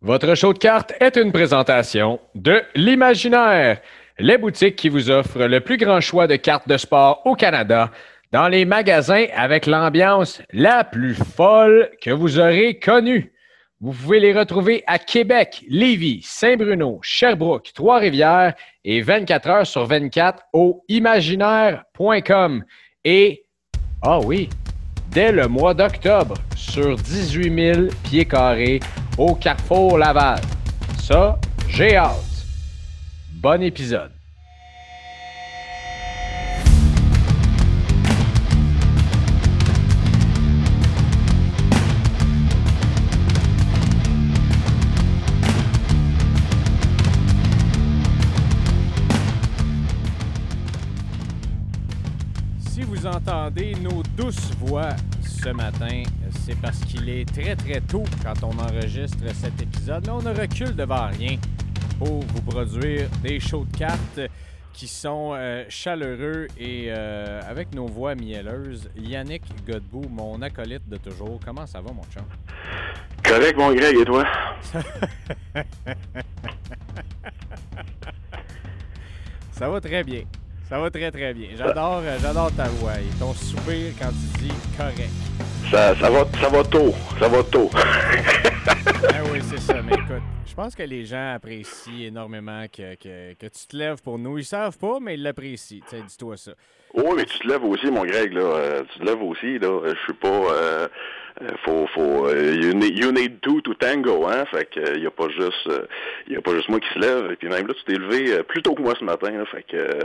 Votre show de cartes est une présentation de l'Imaginaire, les boutiques qui vous offrent le plus grand choix de cartes de sport au Canada, dans les magasins avec l'ambiance la plus folle que vous aurez connue. Vous pouvez les retrouver à Québec, Lévis, Saint-Bruno, Sherbrooke, Trois-Rivières et 24 heures sur 24 au imaginaire.com. Et, ah oui, dès le mois d'octobre, sur 18 000 pieds carrés au Carrefour Laval. Ça, j'ai hâte. Bon épisode. Si vous entendez nos douces voix ce matin, c'est parce qu'il est très très tôt quand on enregistre cet épisode, mais on ne recule devant rien pour vous produire des shows de cartes qui sont euh, chaleureux et euh, avec nos voix mielleuses. Yannick Godbout, mon acolyte de toujours. Comment ça va, mon chum? Correct, mon Greg, et toi? Ça va très bien. Ça va très très bien. J'adore, euh, j'adore ta voix et ton soupir quand tu dis correct. Ça, ça, va, ça va tôt. Ça va tôt. Ah oui, c'est ça. Mais écoute, je pense que les gens apprécient énormément que, que- que tu te lèves pour nous. Ils savent pas, mais ils l'apprécient. Dis-toi ça. oh, mais tu te lèves aussi, mon Greg, là. Euh, tu te lèves aussi, là. Je suis pas... Euh, euh, faut, faut, euh, you, need, you need two to tango, hein. Fait que euh, y a pas juste, euh, y a pas juste moi qui se lève. Et puis même là, tu t'es levé euh, plus tôt que moi ce matin, là. Fait que euh,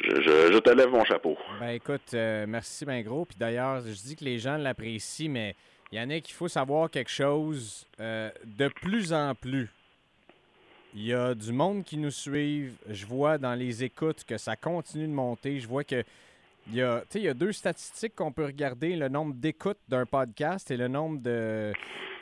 je, te lève mon chapeau. Ben écoute, euh, merci ben gros. Puis d'ailleurs, je dis que les gens l'apprécient, mais il faut savoir quelque chose euh, de plus en plus. Il y a du monde qui nous suivent. Je vois dans les écoutes que ça continue de monter. Je vois que il y a, il y a deux statistiques qu'on peut regarder, le nombre d'écoutes d'un podcast et le nombre de...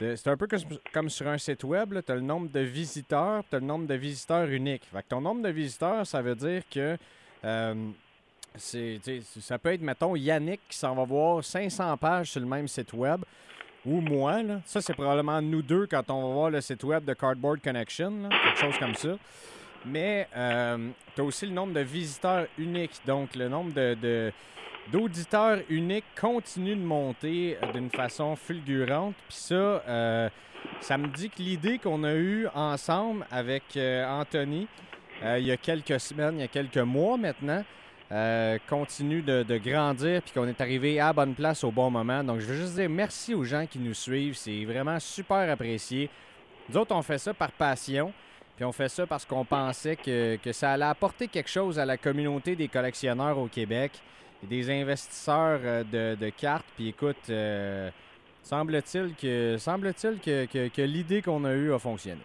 c'est un peu comme, sur un site web, tu as le nombre de visiteurs, tu as le nombre de visiteurs uniques. Fait que ton nombre de visiteurs, ça veut dire que sais, ça peut être, mettons, Yannick qui s'en va voir 500 pages sur le même site web, ou moi, là. Ça, c'est probablement nous deux quand on va voir le site web de Cardboard Connection, quelque chose comme ça. Mais tu as aussi le nombre de visiteurs uniques. Donc, le nombre de, d'auditeurs uniques continue de monter euh, d'une façon fulgurante. Puis ça, euh, ça me dit que l'idée qu'on a eue ensemble avec euh, Anthony euh, il y a quelques semaines, il y a quelques mois maintenant, euh, continue de, grandir puis qu'on est arrivé à bonne place au bon moment. Donc, je veux juste dire merci aux gens qui nous suivent. C'est vraiment super apprécié. Nous autres, on fait ça par passion. Puis on fait ça parce qu'on pensait que, que ça allait apporter quelque chose à la communauté des collectionneurs au Québec et des investisseurs euh, de, cartes. Puis écoute, euh, semble-t-il que, semble-t-il que, que- que l'idée qu'on a eue a fonctionné.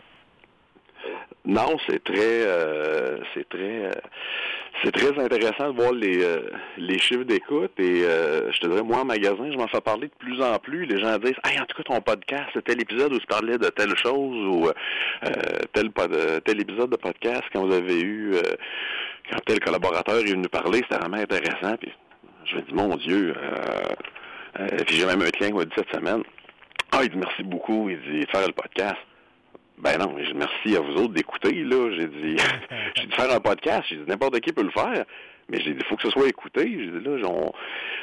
Non, c'est très, euh, c'est très, euh, c'est très intéressant de voir les, euh, les chiffres d'écoute et euh, je te dirais, moi en magasin, je m'en fais parler de plus en plus. Les gens disent, hey, en tout cas, ton podcast, tel épisode où tu parlais de telle chose ou tel, tel épisode de podcast quand vous avez eu, quand tel collaborateur est venu parler, c'était vraiment intéressant. Puis je me dis, mon Dieu, puis j'ai même un client qui m'a dit cette semaine, ah, il dit merci beaucoup, il dit faire le podcast. Ben non, merci à vous autres d'écouter, là. J'ai dit, j'ai dit faire un podcast, j'ai dit n'importe qui peut le faire. Mais j'ai dit, il faut que ce soit écouté. J'ai dit, là, j'en,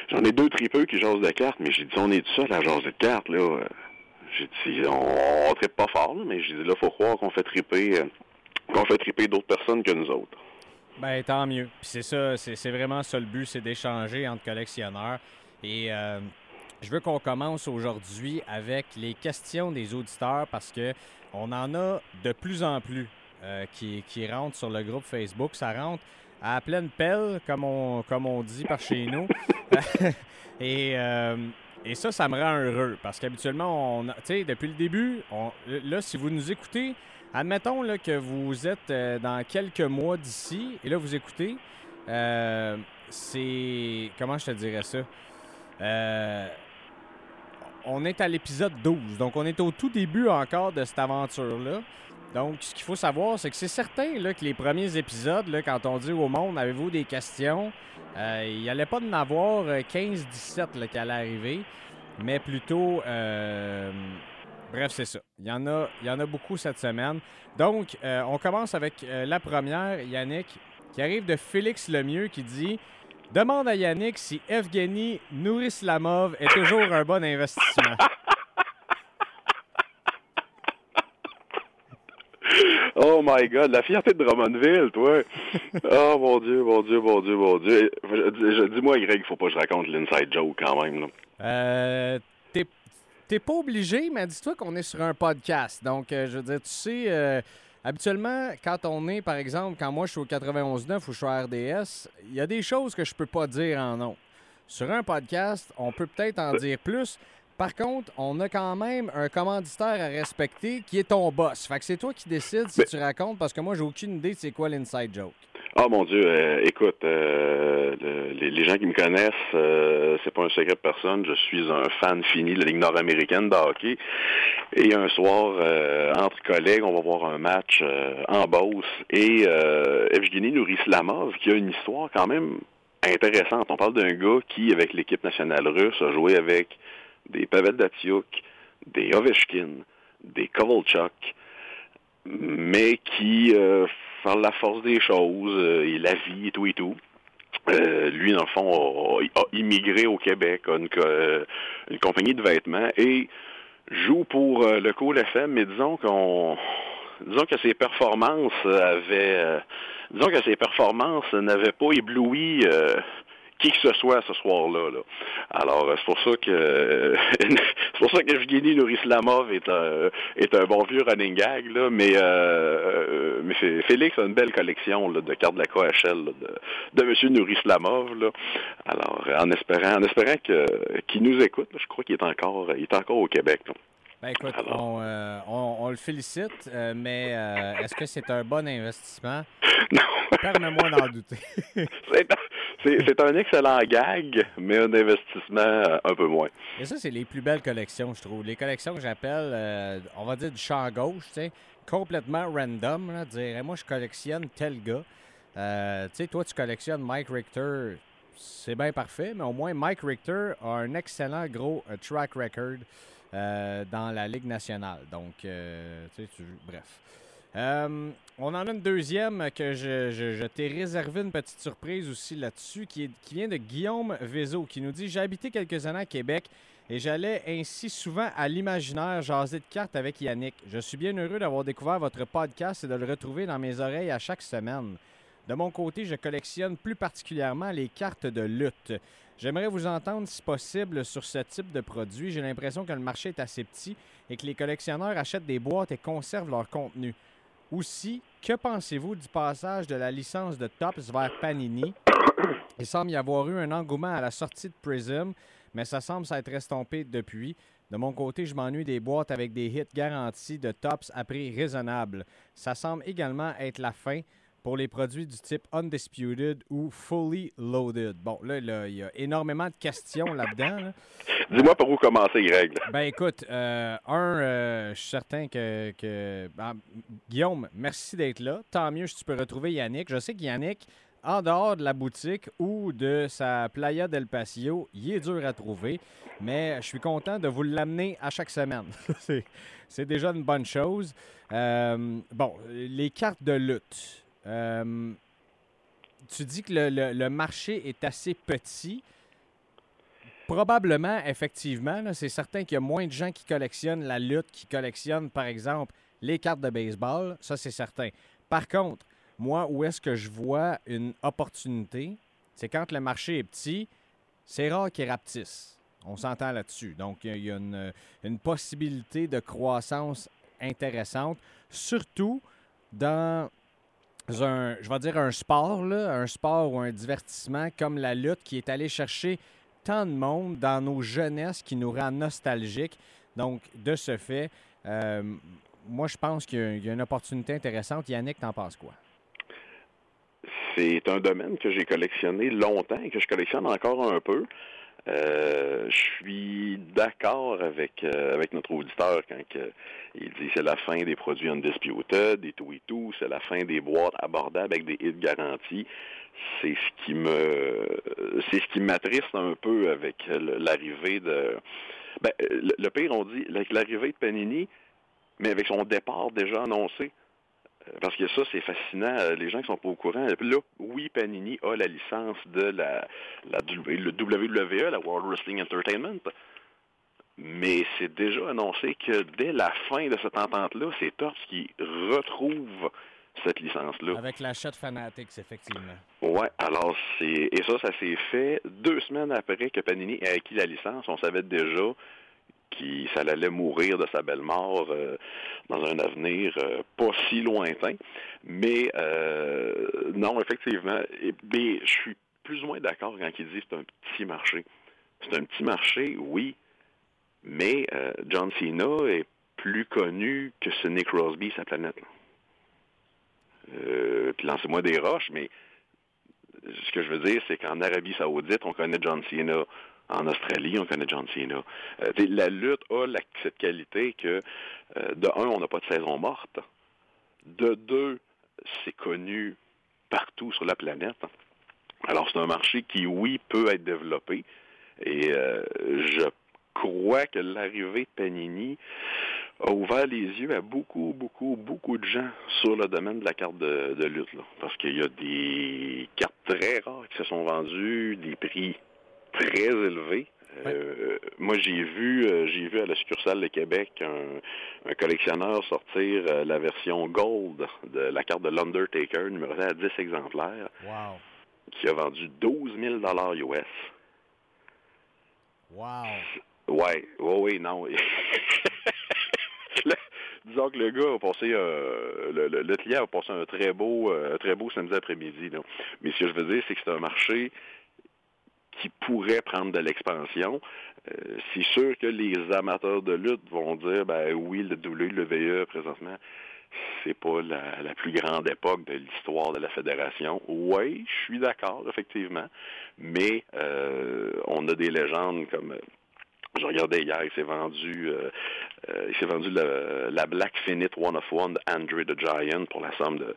j'en ai deux tripeux qui jasent de cartes, mais j'ai dit, on est tout seul à jaser de cartes, là. J'ai dit, on, on tripe pas fort, là, mais j'ai dit, là, faut croire qu'on fait triper, euh, qu'on fait triper d'autres personnes que nous autres. Ben, tant mieux. Puis c'est ça, c'est c'est vraiment ça le but, c'est d'échanger entre collectionneurs. Et euh, je veux qu'on commence aujourd'hui avec les questions des auditeurs parce que on en a de plus en plus euh, qui, rentrent sur le groupe Facebook. Ça rentre à pleine pelle, comme on, dit par chez nous. et, euh, et ça, ça me rend heureux parce qu'habituellement, on, depuis le début, là, si vous nous écoutez, Admettons là, que vous êtes euh, dans quelques mois d'ici et là vous écoutez. c'est. Comment je te dirais ça? On est à l'épisode 12. Donc on est au tout début encore de cette aventure-là. Donc, ce qu'il faut savoir, c'est que c'est certain que les premiers épisodes, quand on dit au monde, avez-vous des questions, euh, il n'y allait pas de n'avoir euh, 15-17 là, qui allaient arriver, mais plutôt euh, Bref, c'est ça. Il y en a beaucoup cette semaine. Donc, on commence avec la première, Yannick, qui arrive de Félix Lemieux, qui dit Demande à Yannick si Evgeny Nourrislamov est toujours un bon investissement. Oh my God, la fierté de Drummondville, toi. oh mon Dieu, mon Dieu, mon Dieu, mon Dieu. Dis-moi, Greg, il faut pas que je raconte l'inside joke quand même. Là. Euh, t'es pas obligé, mais dis-toi qu'on est sur un podcast. Donc, euh, je veux dire, tu sais, euh, habituellement, quand on est, par exemple, quand moi je suis au 91.9 ou je suis au RDS, il y a des choses que je peux pas dire en nom. Sur un podcast, on peut peut-être en dire plus. Par contre, on a quand même un commanditaire à respecter qui est ton boss. Fait que c'est toi qui décides si tu racontes parce que moi, j'ai aucune idée de c'est quoi l'inside joke. Ah mon Dieu, euh, écoute, euh, les, gens qui me connaissent, euh, c'est pas un secret de personne. Je suis un fan fini de la Ligue nord-américaine de hockey. Et un soir, entre collègues, on va voir un match en Beauce. Et Evgeny Nourislamov, qui a une histoire quand même intéressante. On parle d'un gars qui, avec l'équipe nationale russe, a joué avec des Pavel Datsyuk, des Ovechkin, des Kovalchuk, mais qui, euh, par la force des choses euh, et la vie et tout et tout, euh, lui, dans le fond, a, immigré au Québec, a une, une, compagnie de vêtements et joue pour le Cool FM, mais disons qu'on disons que ses performances avaient disons que ses performances n'avaient pas ébloui qui que ce soit ce soir-là. Alors, euh, c'est pour ça que c'est pour ça que Evgeny Nourislamov est un, est un bon vieux running gag, là, mais, euh, euh mais Félix a une belle collection là, de cartes de la KHL de, de M. Nourislamov. Là. Alors, en espérant, en espérant qu'il nous écoute, je crois qu'il est encore il est encore au Québec. Ben écoute, euh, on, on, le félicite, mais est-ce que c'est un bon investissement? Non. Permets-moi d'en douter. C'est un excellent gag, mais un investissement euh, un peu moins. Et ça, c'est les plus belles collections, je trouve. Les collections que j'appelle, euh, on va dire du champ gauche, tu sais, complètement random. Là, dire, moi, je collectionne tel gars. Euh, tu sais, toi, tu collectionnes Mike Richter, c'est bien parfait, mais au moins, Mike Richter a un excellent gros track record dans la Ligue nationale. Donc, tu sais, bref. On en a une deuxième que je, t'ai réservé une petite surprise aussi là-dessus, qui, qui vient de Guillaume Vézo, qui nous dit J'ai habité quelques années à Québec et j'allais ainsi souvent à l'imaginaire jaser de cartes avec Yannick. Je suis bien heureux d'avoir découvert votre podcast et de le retrouver dans mes oreilles à chaque semaine. De mon côté, je collectionne plus particulièrement les cartes de lutte. J'aimerais vous entendre, si possible, sur ce type de produit. J'ai l'impression que le marché est assez petit et que les collectionneurs achètent des boîtes et conservent leur contenu. Aussi, que pensez-vous du passage de la licence de Tops vers Panini? Il semble y avoir eu un engouement à la sortie de Prism, mais ça semble s'être estompé depuis. De mon côté, je m'ennuie des boîtes avec des hits garantis de Tops à prix raisonnable. Ça semble également être la fin pour les produits du type Undisputed ou Fully Loaded. Bon, là, il y a énormément de questions là-dedans. Dis-moi par où commencer, Greg. Ben écoute, euh, un, euh, je suis certain que... Ben, Guillaume, merci d'être là. Tant mieux si tu peux retrouver Yannick. Je sais que Yannick, en dehors de la boutique ou de sa Playa del Patio, il est dur à trouver, mais je suis content de vous l'amener à chaque semaine. C'est déjà une bonne chose. Euh, bon, les cartes de lutte. Euh, tu dis que le, marché est assez petit. Probablement, effectivement, c'est certain qu'il y a moins de gens qui collectionnent la lutte, qui collectionnent, par exemple, les cartes de baseball. Ça, c'est certain. Par contre, moi, où est-ce que je vois une opportunité, c'est quand le marché est petit, c'est rare qu'il rapetisse. On s'entend là-dessus. Donc, il y a, une, une, possibilité de croissance intéressante, surtout dans un, je vais dire un sport, un sport ou un divertissement comme la lutte qui est allé chercher tant de monde dans nos jeunesses qui nous rend nostalgiques. Donc, de ce fait, euh, moi, je pense qu'il y, a une opportunité intéressante. Yannick, t'en penses quoi? C'est un domaine que j'ai collectionné longtemps et que je collectionne encore un peu. Euh, je suis d'accord avec euh, avec notre auditeur quand il dit c'est la fin des produits undisputed et tout et tout, c'est la fin des boîtes abordables avec des hits garantis. C'est ce qui me c'est ce qui m'attriste un peu avec l'arrivée de Ben, le, pire, on dit, l'arrivée de Panini, mais avec son départ déjà annoncé, parce que ça, c'est fascinant. Les gens qui sont pas au courant. Là, oui, Panini a la licence de la, la le WWE, la World Wrestling Entertainment. Mais c'est déjà annoncé que dès la fin de cette entente-là, c'est Torts qui retrouve cette licence-là. Avec l'achat de Fanatics, effectivement. Oui, alors c'est. Et ça, ça s'est fait deux semaines après que Panini ait acquis la licence. On savait déjà qu'il ça allait mourir de sa belle mort euh, dans un avenir euh, pas si lointain. Mais euh, non, effectivement, je suis plus ou moins d'accord quand il dit que c'est un petit marché. C'est un petit marché, oui, mais John Cena est plus connu que Nick Crosby, sa planète. Puis lancez-moi des roches, mais ce que je veux dire, c'est qu'en Arabie Saoudite, on connaît John Cena. En Australie, on connaît John Cena. Euh, la lutte a cette qualité que, de un, on n'a pas de saison morte. De deux, c'est connu partout sur la planète. Alors, c'est un marché qui, oui, peut être développé. Et je crois que l'arrivée de Panini a ouvert les yeux à beaucoup, beaucoup, beaucoup de gens sur le domaine de la carte de, lutte. parce qu'il y a des cartes très rares qui se sont vendues, des prix très élevés. Euh, moi, j'ai vu, euh, j'ai vu à la succursale de Québec un, collectionneur sortir euh, la version gold de la carte de l'Undertaker, numéro à 10 exemplaires, qui a vendu 12 000 US. Wow. Ouais, oui, oui, non. disons que le gars a passé, le, le, client a passé un très beau, euh, très beau samedi après-midi. Mais ce que je veux dire, c'est que c'est un marché qui pourrait prendre de l'expansion. Euh, c'est sûr que les amateurs de lutte vont dire, ben oui, le WWE présentement, c'est pas la, plus grande époque de l'histoire de la fédération. Oui, je suis d'accord, effectivement, mais on a des légendes comme je regardais hier, il s'est vendu, euh, euh, il s'est vendu la Black Finite One of One de Andre the Giant pour la somme de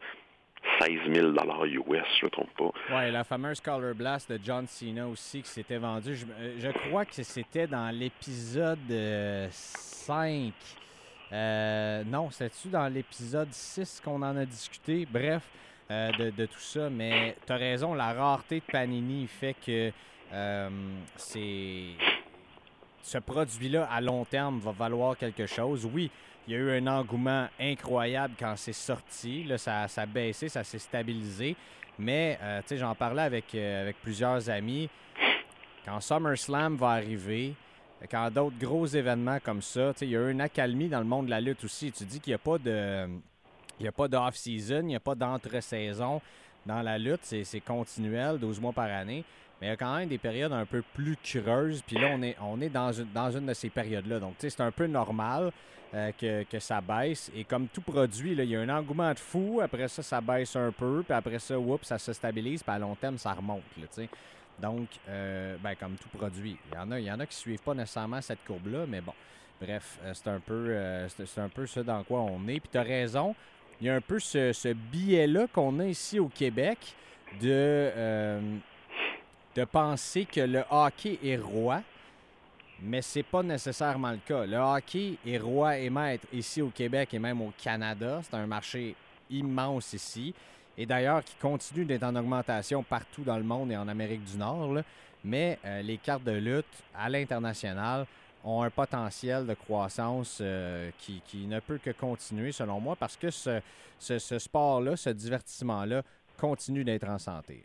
16 000 US, je ne me trompe pas. Oui, la fameuse Color Blast de John Cena aussi qui s'était vendue. Je, crois que c'était dans l'épisode 5. Euh, non, c'était-tu dans l'épisode 6 qu'on en a discuté? Bref, de, de, tout ça. Mais tu as raison, la rareté de Panini fait que c'est ce produit-là, à long terme, va valoir quelque chose. Oui, il y a eu un engouement incroyable quand c'est sorti. Là, ça, ça a baissé, ça s'est stabilisé. Mais, euh, tu sais, j'en parlais avec, euh, avec plusieurs amis. Quand SummerSlam va arriver, quand d'autres gros événements comme ça, tu sais, il y a eu une accalmie dans le monde de la lutte aussi. Tu dis qu'il n'y a pas de... Il n'y a pas d'off-season, il n'y a pas d'entre-saison dans la lutte. C'est continuel, 12 mois par année. Mais il y a quand même des périodes un peu plus creuses. Puis là, on est, on est dans, une, dans une de ces périodes-là. Donc, tu sais, c'est un peu normal euh, que, que, ça baisse. Et comme tout produit, là, il y a un engouement de fou. Après ça, ça baisse un peu. Puis après ça, oups, ça se stabilise. Puis à long terme, ça remonte. Là. Donc, euh, ben, comme tout produit. Il y en a, il y en a qui ne suivent pas nécessairement cette courbe-là. Mais bon, bref, euh, c'est un, peu, c'est un peu ça dans quoi on est. Puis tu as raison. Il y a un peu ce, ce billet-là qu'on a ici au Québec de de penser que le hockey est roi, mais c'est pas nécessairement le cas. Le hockey est roi et maître ici au Québec et même au Canada. C'est un marché immense ici. Et d'ailleurs, qui continue d'être en augmentation partout dans le monde et en Amérique du Nord. Mais euh, les cartes de lutte à l'international ont un potentiel de croissance euh, qui, ne peut que continuer, selon moi, parce que ce, ce sport-là, ce divertissement-là, continue d'être en santé.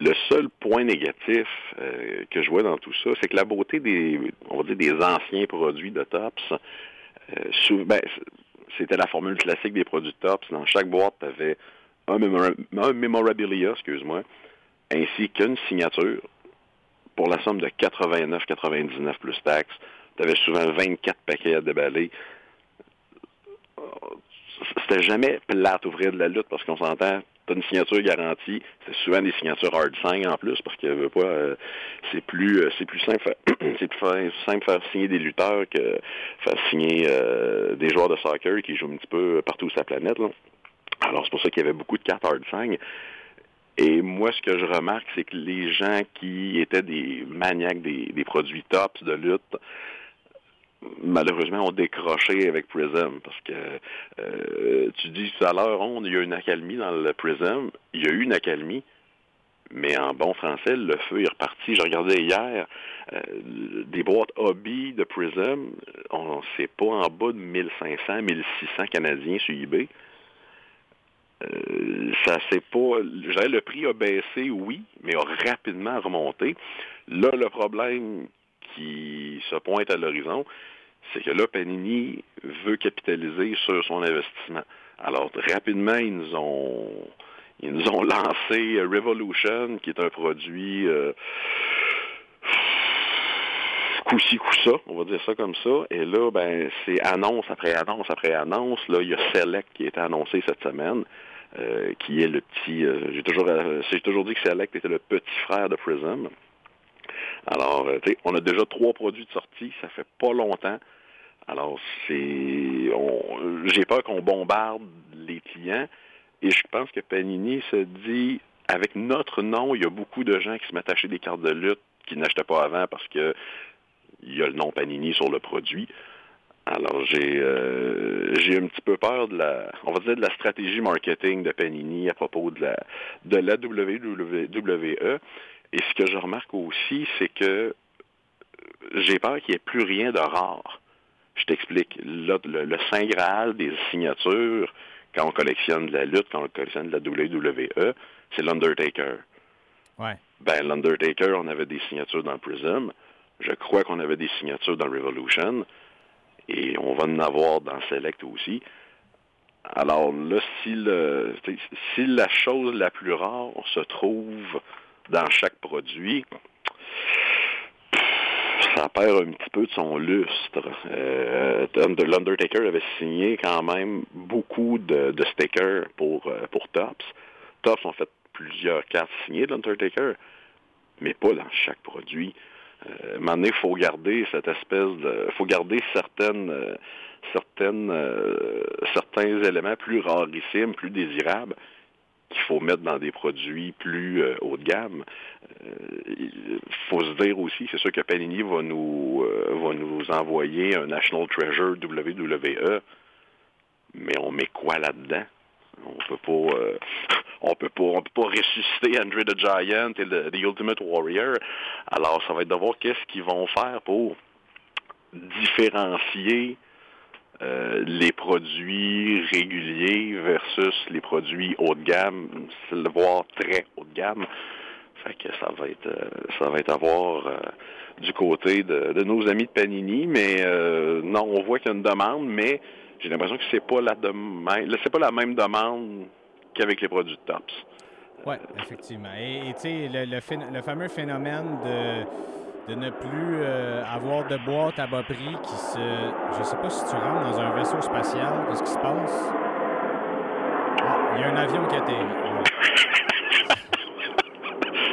Le seul point négatif euh, que je vois dans tout ça, c'est que la beauté des, on va dire, des anciens produits de Tops, euh, ben, c'était la formule classique des produits de Tops. Dans chaque boîte, tu avais un, memorabilia, excuse-moi, ainsi qu'une signature pour la somme de 89,99 plus taxes. Tu avais souvent 24 paquets à déballer. C'était jamais plate ouvrir de la lutte parce qu'on s'entend, tu une signature garantie. C'est souvent des signatures hard sign en plus parce que euh, c'est plus euh, plus simple c'est faire signer des lutteurs que faire signer euh, des joueurs de soccer qui jouent un petit peu partout sur la planète. Alors c'est pour ça qu'il y avait beaucoup de cartes hard sign. Et moi, ce que je remarque, c'est que les gens qui étaient des maniaques des, des produits tops de lutte malheureusement, ont décroché avec Prism parce que euh, tu dis tout à l'heure, on, il y a une accalmie dans le Prism. Il y a eu une accalmie, mais en bon français, le feu est reparti. Je regardais hier euh, des boîtes hobby de Prism, on sait pas en bas de 1500, 1600 Canadiens sur eBay. Euh, ça c'est pas. Le prix a baissé, oui, mais a rapidement remonté. Là, le problème qui se pointe à l'horizon, c'est que là, Panini veut capitaliser sur son investissement. Alors, rapidement, ils nous ont, ils nous ont lancé Revolution, qui est un produit euh, coup-ci, on va dire ça comme ça. Et là, ben, c'est annonce après annonce après annonce. Là, il y a Select qui a été annoncé cette semaine. Euh, qui est le petit. Euh, euh, j'ai toujours dit que Select était le petit frère de Prism. Alors, tu sais, on a déjà trois produits de sortie, ça fait pas longtemps. Alors, c'est, j'ai peur qu'on bombarde les clients et je pense que Panini se dit, avec notre nom, il y a beaucoup de gens qui se mettent à des cartes de lutte qu'ils n'achetaient pas avant parce que il y a le nom Panini sur le produit. Alors j'ai euh, j'ai un petit peu peur de la on va dire de la stratégie marketing de Panini à propos de la WWE. Et ce que je remarque aussi, c'est que j'ai peur qu'il n'y ait plus rien de rare. Je t'explique. Le, le, Saint Graal des signatures, quand on collectionne de la lutte, quand on collectionne de la WWE, c'est l'Undertaker. Ouais. Ben, l'Undertaker, on avait des signatures dans Prism. Je crois qu'on avait des signatures dans Revolution. Et on va en avoir dans Select aussi. Alors là, si, le, si la chose la plus rare se trouve dans chaque produit, ça perd un petit peu de son lustre. Euh, L'Undertaker avait signé quand même beaucoup de, stickers pour, euh, pour Tops. Tops ont fait plusieurs cartes signées de l'Undertaker, mais pas dans chaque produit. Euh, il faut garder cette espèce de... faut garder certaines... Euh, certaines certains éléments plus rarissimes, plus désirables qu'il faut mettre dans des produits plus haut de gamme. Il faut se dire aussi, c'est sûr que Panini va nous va nous envoyer un National Treasure WWE, mais on met quoi là-dedans? On peut pas, euh, on peut pas, on peut pas ressusciter Andre the Giant et The Ultimate Warrior. Alors, ça va être de voir qu'est-ce qu'ils vont faire pour différencier euh, les produits réguliers versus les produits haut de gamme, voire très haut de gamme. Fait que ça va être, euh, ça va être à voir du côté de, nos amis de Panini, mais non, on voit qu'il y a une demande, mais j'ai l'impression que c'est pas la c'est pas la même demande qu'avec les produits de Tops. Oui, effectivement. Et tu sais, le, fameux phénomène de, de ne plus euh, avoir de boîte à bas prix qui se. Je sais pas si tu rentres dans un vaisseau spatial, qu'est-ce qui se passe? Ah, il y a un avion qui atterrit.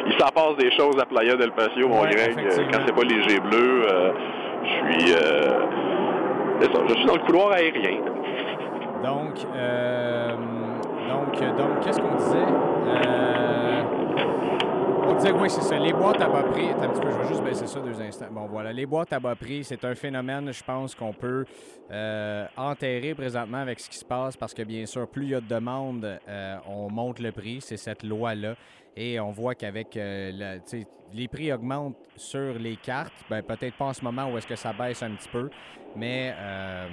il s'en passe des choses à Playa del Patio, mon Greg. Quand c'est pas léger bleu, euh, je suis. Euh, je suis dans le couloir aérien. Donc, euh, donc, donc qu'est-ce qu'on disait? Euh, oui, c'est ça. Les boîtes à bas prix. Un petit peu, je vais juste baisser ça deux instants. Bon, voilà. Les boîtes à bas prix, c'est un phénomène, je pense, qu'on peut euh, enterrer présentement avec ce qui se passe parce que, bien sûr, plus il y a de demandes, on monte le prix. C'est cette loi-là. Et on voit qu'avec euh, les prix augmentent sur les cartes, ben, peut-être pas en ce moment où est-ce que ça baisse un petit peu, mais euh,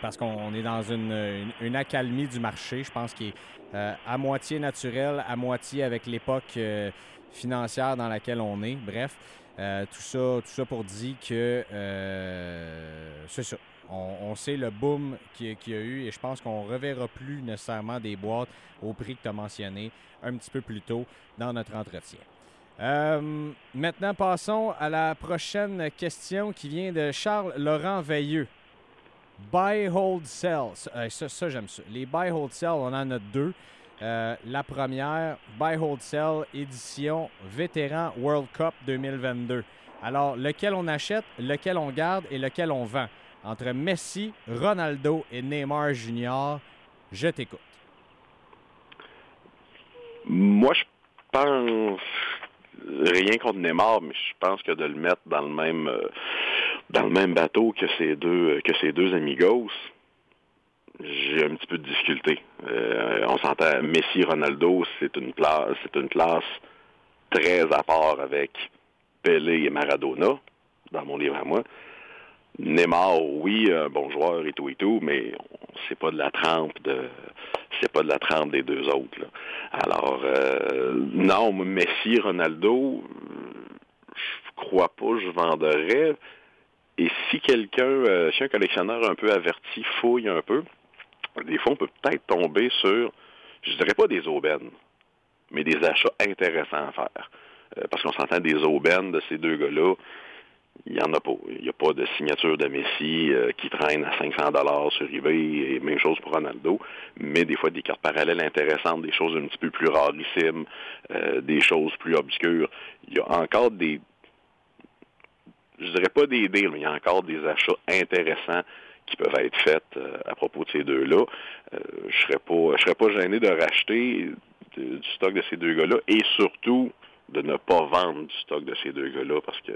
parce qu'on est dans une, accalmie du marché, je pense qu'il est euh, à moitié naturel, à moitié avec l'époque financière dans laquelle on est. Bref, tout ça, tout ça pour dire que c'est ça. On, sait le boom qu'il y a eu et je pense qu'on ne reverra plus nécessairement des boîtes au prix que tu as mentionné un petit peu plus tôt dans notre entretien. Euh, maintenant, passons à la prochaine question qui vient de Charles Laurent Veilleux. Buy, hold, sell. Euh, ça, j'aime ça. Les buy, hold, sell, on en a deux. Euh, la première, Buy, hold, sell, édition Vétéran World Cup 2022. Alors, lequel on achète, lequel on garde et lequel on vend? Entre Messi, Ronaldo et Neymar Junior. Je t'écoute. Moi, je pense rien contre Neymar, mais je pense que de le mettre dans le même euh, dans le même bateau que ces deux que ces deux amigos, j'ai un petit peu de difficulté. Euh, on s'entend Messi, Ronaldo, c'est une classe, c'est une classe très à part avec Pelé et Maradona dans mon livre à moi. Neymar, oui, un bon joueur et tout et tout, mais c'est pas de la trempe de c'est pas de la trempe des deux autres. Alors euh, non, Messi, Ronaldo, je crois pas, je vendrais. Et si quelqu'un, euh, si un collectionneur un peu averti fouille un peu, des fois on peut peut-être tomber sur, je dirais pas des aubaines, mais des achats intéressants à faire. Euh, parce qu'on s'entend des aubaines de ces deux gars-là, il n'y en a pas. Il n'y a pas de signature de Messi euh, qui traîne à 500 dollars sur eBay et même chose pour Ronaldo, mais des fois des cartes parallèles intéressantes, des choses un petit peu plus rarissimes, euh, des choses plus obscures. Il y a encore des, je dirais pas des deals, mais il y a encore des achats intéressants qui peuvent être faits euh, à propos de ces deux-là. je serais pas, je serais pas gêné de racheter du stock de ces deux gars-là et surtout de ne pas vendre du stock de ces deux gars-là parce que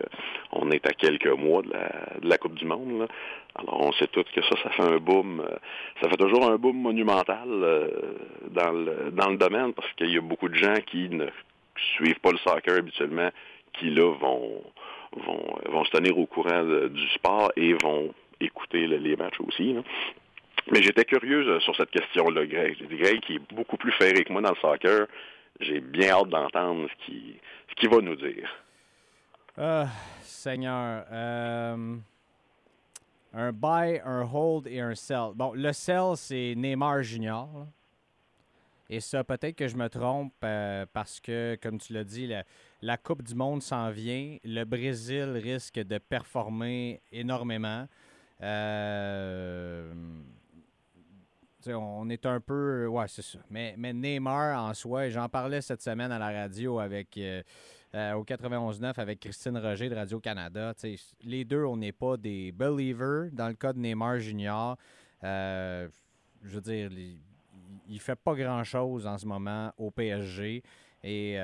on est à quelques mois de la, Coupe du Monde. Alors on sait tous que ça, ça fait un boom, euh, ça fait toujours un boom monumental euh, dans le dans le domaine parce qu'il y a beaucoup de gens qui ne suivent pas le soccer habituellement, qui là vont vont, se tenir au courant du sport et vont écouter les matchs aussi. Mais j'étais curieuse euh, sur cette question-là, Greg. Greg qui est beaucoup plus ferré que moi dans le soccer j'ai bien hâte d'entendre ce qu'il va nous dire. Ah, Seigneur. Euh, un buy, un hold et un sell. Bon, le sell, c'est Neymar Junior. Et ça, peut-être que je me trompe euh, parce que, comme tu l'as dit, la, la, Coupe du Monde s'en vient. Le Brésil risque de performer énormément. Euh, on est un peu. Ouais, c'est ça. Mais, mais Neymar en soi, j'en parlais cette semaine à la radio avec. Euh, euh, au 91.9 avec Christine Roger de Radio-Canada. Les deux, on n'est pas des believers. Dans le cas de Neymar Junior, euh, je veux dire, il, fait pas grand-chose en ce moment au PSG. Et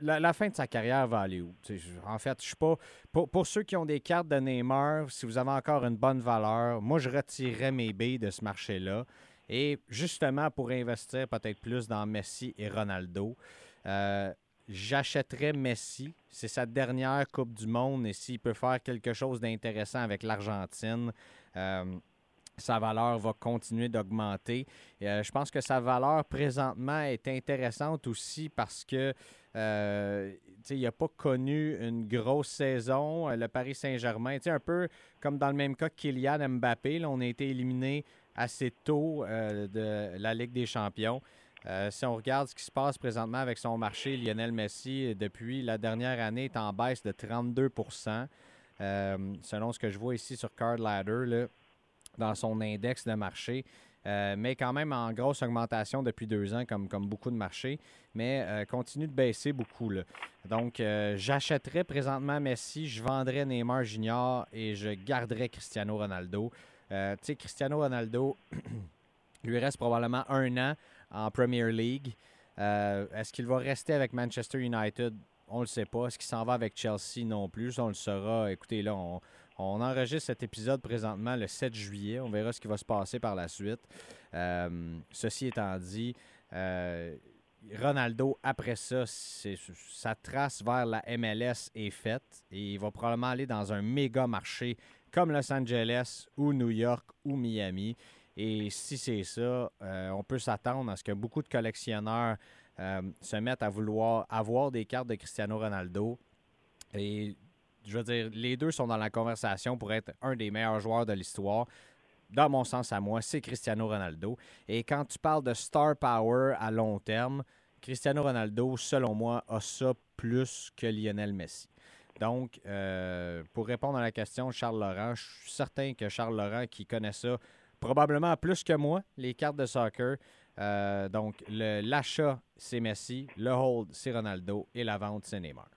la, fin de sa carrière va aller où? en fait, je suis pas. Pour, ceux qui ont des cartes de Neymar, si vous avez encore une bonne valeur, moi, je retirerais mes billes de ce marché-là. Et justement, pour investir peut-être plus dans Messi et Ronaldo, euh, j'achèterais Messi. C'est sa dernière Coupe du Monde et s'il peut faire quelque chose d'intéressant avec l'Argentine, euh, sa valeur va continuer d'augmenter. Euh, je pense que sa valeur présentement est intéressante aussi parce que euh, il n'a pas connu une grosse saison. Euh, le Paris Saint-Germain, un peu comme dans le même cas que Kylian Mbappé, on a été éliminé assez tôt de la Ligue des Champions. si on regarde ce qui se passe présentement avec son marché, Lionel Messi, depuis la dernière année, est en baisse de 32% selon ce que je vois ici sur Card Ladder. Là, dans son index de marché. Euh, mais quand même en grosse augmentation depuis deux ans, comme, comme beaucoup de marchés, mais euh, continue de baisser beaucoup. Là. Donc, euh, j'achèterais présentement Messi, je vendrais Neymar Junior et je garderais Cristiano Ronaldo. tu sais, Cristiano Ronaldo, lui reste probablement un an en Premier League. Est-ce qu'il va rester avec Manchester United? On ne le sait pas. Est-ce qu'il s'en va avec Chelsea non plus? On le saura. Écoutez, là, on, on enregistre cet épisode présentement le 7 juillet. On verra ce qui va se passer par la suite. Euh, ceci étant dit, euh, Ronaldo, après ça, sa trace vers la MLS est faite et il va probablement aller dans un méga marché comme Los Angeles ou New York ou Miami. Et si c'est ça, euh, on peut s'attendre à ce que beaucoup de collectionneurs se mettent à vouloir avoir des cartes de Cristiano Ronaldo. Je veux dire, les deux sont dans la conversation pour être un des meilleurs joueurs de l'histoire. Dans mon sens à moi, c'est Cristiano Ronaldo. Et quand tu parles de star power à long terme, Cristiano Ronaldo, selon moi, a ça plus que Lionel Messi. Donc, euh, pour répondre à la question, Charles Laurent, je suis certain que Charles Laurent, qui connaît ça probablement plus que moi, les cartes de soccer, euh, donc l'achat, c'est Messi, le hold, c'est Ronaldo et la vente, c'est Neymar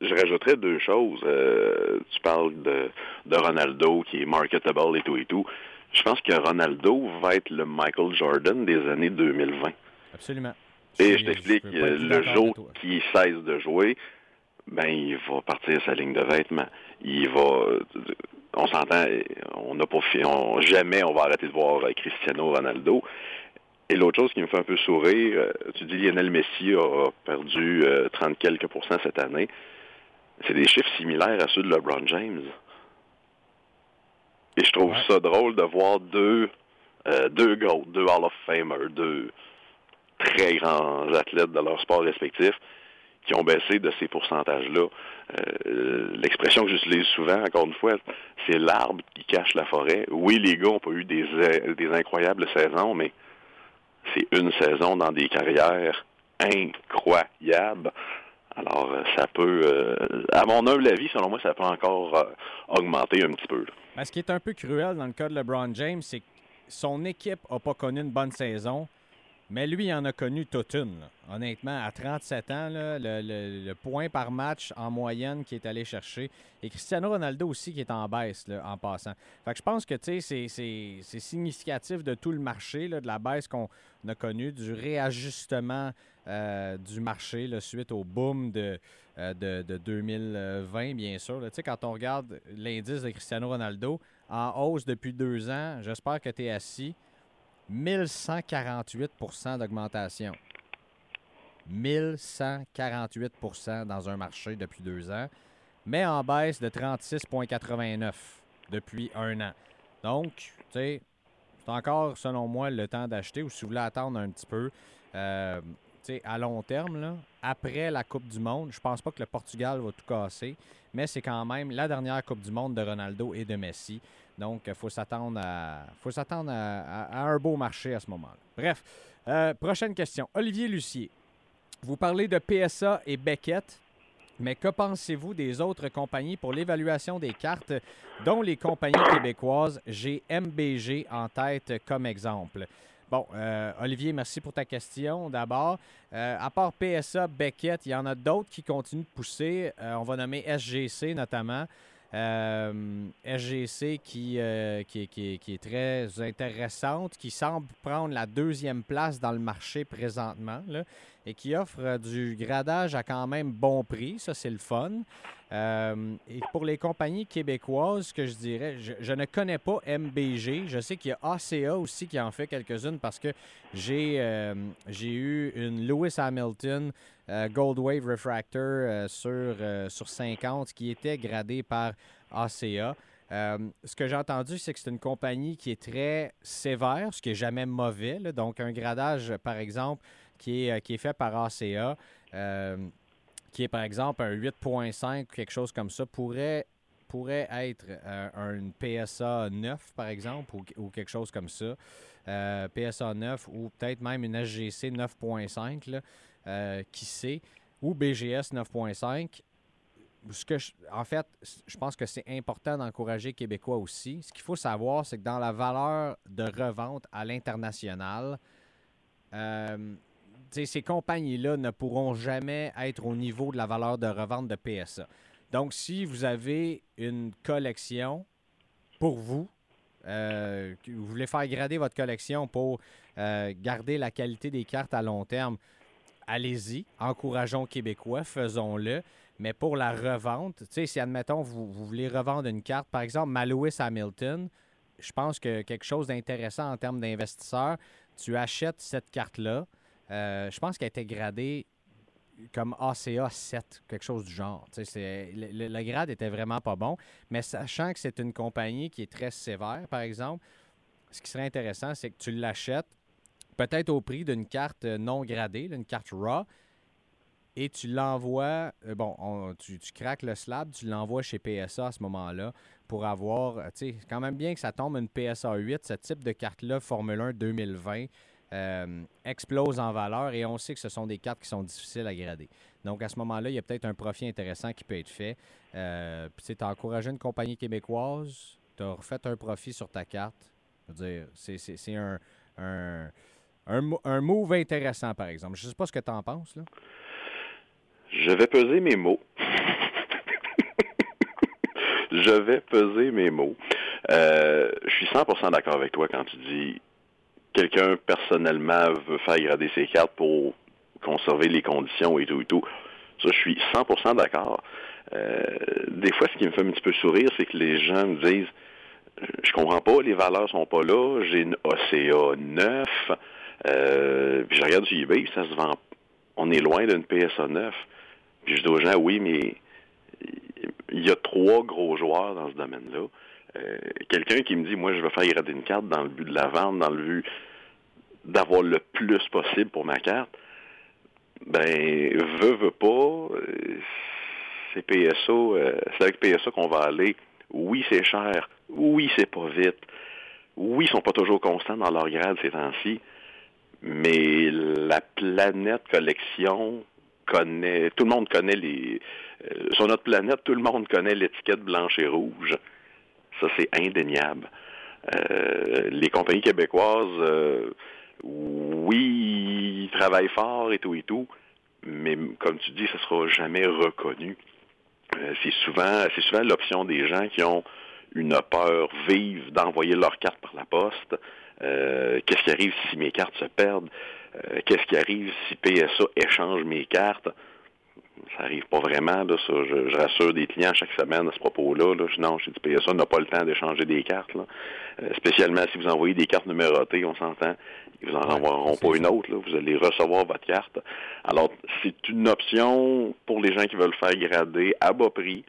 je rajouterais deux choses. Euh, tu parles de, de Ronaldo qui est marketable et tout et tout. Je pense que Ronaldo va être le Michael Jordan des années 2020. Absolument. Et je t'explique, le jour qui cesse de jouer, ben il va partir sa ligne de vêtements. Il va, on s'entend, on n'a pas fait, jamais on va arrêter de voir Cristiano Ronaldo. Et l'autre chose qui me fait un peu sourire, euh, tu dis Lionel Messi a perdu 30 quelques pourcents cette année. C'est des chiffres similaires à ceux de LeBron James. Et je trouve ça drôle de voir deux, euh, deux GOAT, deux Hall of Famer, deux très grands athlètes de leur sport respectif qui ont baissé de ces pourcentages-là. Euh, l'expression que j'utilise souvent, encore une fois, c'est l'arbre qui cache la forêt. Oui, les gars n'ont pas eu des, des incroyables saisons, mais c'est une saison dans des carrières incroyables. Alors, euh, ça peut, euh, à mon humble avis, selon moi, ça peut encore augmenter un petit peu. ce qui est un peu cruel dans le cas de LeBron James, c'est que son équipe n'a pas connu une bonne saison. Mais lui, il en a connu toute une. Honnêtement, à 37 ans, le, point par match en moyenne qu'il est allé chercher. Et Cristiano Ronaldo aussi qui est en baisse en passant. Fait que je pense que c'est significatif de tout le marché, de la baisse qu'on a connue, du réajustement euh, du marché suite au boom de, euh, de, 2020, bien sûr. quand on regarde l'indice de Cristiano Ronaldo en hausse depuis deux ans, j'espère que tu es assis. 1148% d'augmentation. 1148% dans un marché depuis deux ans, mais en baisse de 36,89 depuis un an. Donc, tu sais, c'est encore, selon moi, le temps d'acheter ou si vous voulez attendre un petit peu. Euh, à long terme, là, après la Coupe du Monde, je pense pas que le Portugal va tout casser, mais c'est quand même la dernière Coupe du Monde de Ronaldo et de Messi. Donc, il faut s'attendre à, faut s'attendre à, un beau marché à ce moment-là. Bref, euh, prochaine question. Olivier Lucier, vous parlez de PSA et Beckett, mais que pensez-vous des autres compagnies pour l'évaluation des cartes, dont les compagnies québécoises? J'ai MBG en tête comme exemple? Bon, euh, Olivier, merci pour ta question d'abord. Euh, à part PSA, Beckett, il y en a d'autres qui continuent de pousser. on va nommer SGC notamment. Euh, SGC euh, qui, qui, est très intéressante, qui semble prendre la deuxième place dans le marché présentement et qui offre du gradage à quand même bon prix. Ça, c'est le fun. Euh, et pour les compagnies québécoises, que je dirais, je, ne connais pas MBG. Je sais qu'il y a ACA aussi qui en fait quelques-unes parce que j'ai j'ai eu une Lewis Hamilton euh, Gold Wave Refractor euh, sur, euh, sur 50 qui était gradé par ACA. ce que j'ai entendu, c'est que c'est une compagnie qui est très sévère, ce qui n'est jamais mauvais. Donc, un gradage, par exemple, qui est, qui est fait par ACA, qui est par exemple un 8.5 ou quelque chose comme ça, pourrait, pourrait être un PSA 9, par exemple, ou, quelque chose comme ça. PSA 9 ou peut-être même une SGC 9.5. Euh, qui sait, ou BGS 9.5. Ce que en fait, je pense que c'est important d'encourager Québécois aussi. Ce qu'il faut savoir, c'est que dans la valeur de revente à l'international, euh, ces compagnies-là ne pourront jamais être au niveau de la valeur de revente de PSA. Donc, si vous avez une collection pour vous, euh, vous voulez faire grader votre collection pour garder la qualité des cartes à long terme, allez-y, encourageons Québécois, faisons-le. Mais pour la revente, si admettons, vous, voulez revendre une carte, par exemple, Malouis Hamilton, je pense que quelque chose d'intéressant en termes d'investisseurs, tu achètes cette carte-là. Euh, je pense qu'elle a été gradée comme ACA 7, quelque chose du genre. Le, le, grade était vraiment pas bon, mais sachant que c'est une compagnie qui est très sévère, par exemple, ce qui serait intéressant, c'est que tu l'achètes, peut-être au prix d'une carte euh, non gradée, d'une carte RAW, et tu l'envoies, euh, bon, tu, craques le slab, tu l'envoies chez PSA à ce moment-là pour avoir, tu sais, quand même bien que ça tombe une PSA 8, ce type de carte-là, Formule 1 2020, explose en valeur et on sait que ce sont des cartes qui sont difficiles à grader. Donc à ce moment-là, il y a peut-être un profit intéressant qui peut être fait. puis tu as encouragé une compagnie québécoise, tu as refait un profit sur ta carte. Je veux dire, c'est un, un, move intéressant, par exemple. Je ne sais pas ce que tu en penses. Là. Je vais peser mes mots. je vais peser mes mots. Euh, je suis 100% d'accord avec toi quand tu dis quelqu'un personnellement veut faire grader ses cartes pour conserver les conditions et tout et tout. Ça, je suis 100% d'accord. Euh, des fois, ce qui me fait un petit peu sourire, c'est que les gens me disent je comprends pas, les valeurs sont pas là, j'ai une OCA 9, euh, puis je regarde sur eBay, ça se vend. On est loin d'une PSA 9. Puis je dis aux gens, oui, mais il y a trois gros joueurs dans ce domaine-là. Euh, quelqu'un qui me dit, moi, je veux faire grader une carte dans le but de la vente, dans le but d'avoir le plus possible pour ma carte, ben, veut, veut pas, euh, c'est PSO, euh, c'est avec PSA qu'on va aller. Oui, c'est cher. Oui, c'est pas vite. Oui, ils sont pas toujours constants dans leur grade ces temps-ci. Mais la planète collection connaît, tout le monde connaît les, sur notre planète, tout le monde connaît l'étiquette blanche et rouge. Ça, c'est indéniable. Euh, les compagnies québécoises, euh, oui, travaillent fort et tout et tout, mais comme tu dis, ça ne sera jamais reconnu. Euh, c'est souvent, c'est souvent l'option des gens qui ont une peur vive d'envoyer leurs cartes par la poste. qu'est-ce qui arrive si mes cartes se perdent? qu'est-ce qui arrive si PSA échange mes cartes? Ça arrive pas vraiment. Là, ça. Je, rassure des clients chaque semaine à ce propos-là. Là. Non, je dis PSA n'a pas le temps d'échanger des cartes. Là. Euh, spécialement si vous envoyez des cartes numérotées, on s'entend. Ils vous en envoieront pas une autre. Là. Vous allez recevoir votre carte. Alors, c'est une option pour les gens qui veulent faire grader à bas prix,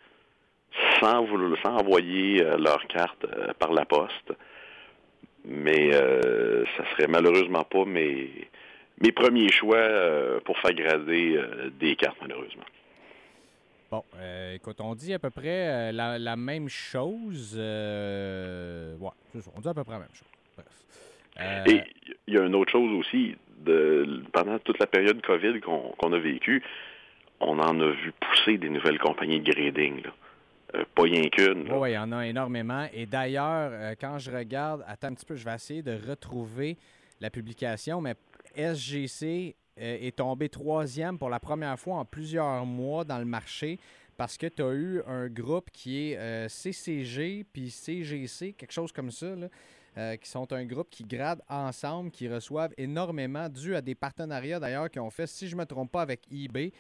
sans, vous, sans envoyer euh, leur carte euh, par la poste. Mais ça serait malheureusement pas mes mes premiers choix euh, pour faire grader euh, des cartes, malheureusement. Bon, euh, écoute, on dit à peu près la, même chose. ouais, on dit à peu près la même chose. Bref. Et il y a une autre chose aussi. De, pendant toute la période COVID qu'on a vécue, on en a vu pousser des nouvelles compagnies de grading. pas rien qu'une. Oui, il y en a énormément. Et d'ailleurs, quand je regarde, attends un petit peu, je vais essayer de retrouver la publication, mais SGC euh, est tombé troisième pour la première fois en plusieurs mois dans le marché parce que tu as eu un groupe qui est euh, CCG puis CGC, quelque chose comme ça, euh, qui sont un groupe qui grade ensemble, qui reçoivent énormément, dû à des partenariats d'ailleurs qu'ils ont fait, si je ne me trompe pas, avec eBay.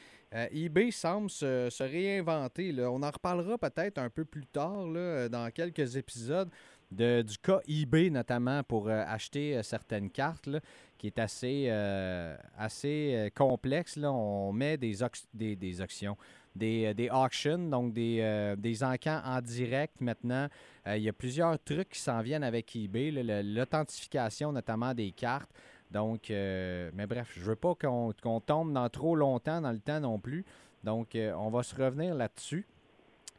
eBay semble se, réinventer. On en reparlera peut-être un peu plus tard, dans quelques épisodes du cas eBay, notamment pour euh, acheter euh, certaines cartes, qui est assez, euh, assez complexe. Là. On met des, des, des, auctions, des, des auctions, donc des, des encans en direct maintenant. il y a plusieurs trucs qui s'en viennent avec eBay, l'authentification notamment des cartes. Donc, mais bref, je veux pas qu'on tombe dans trop longtemps dans le temps non plus. Donc, on va se revenir là-dessus.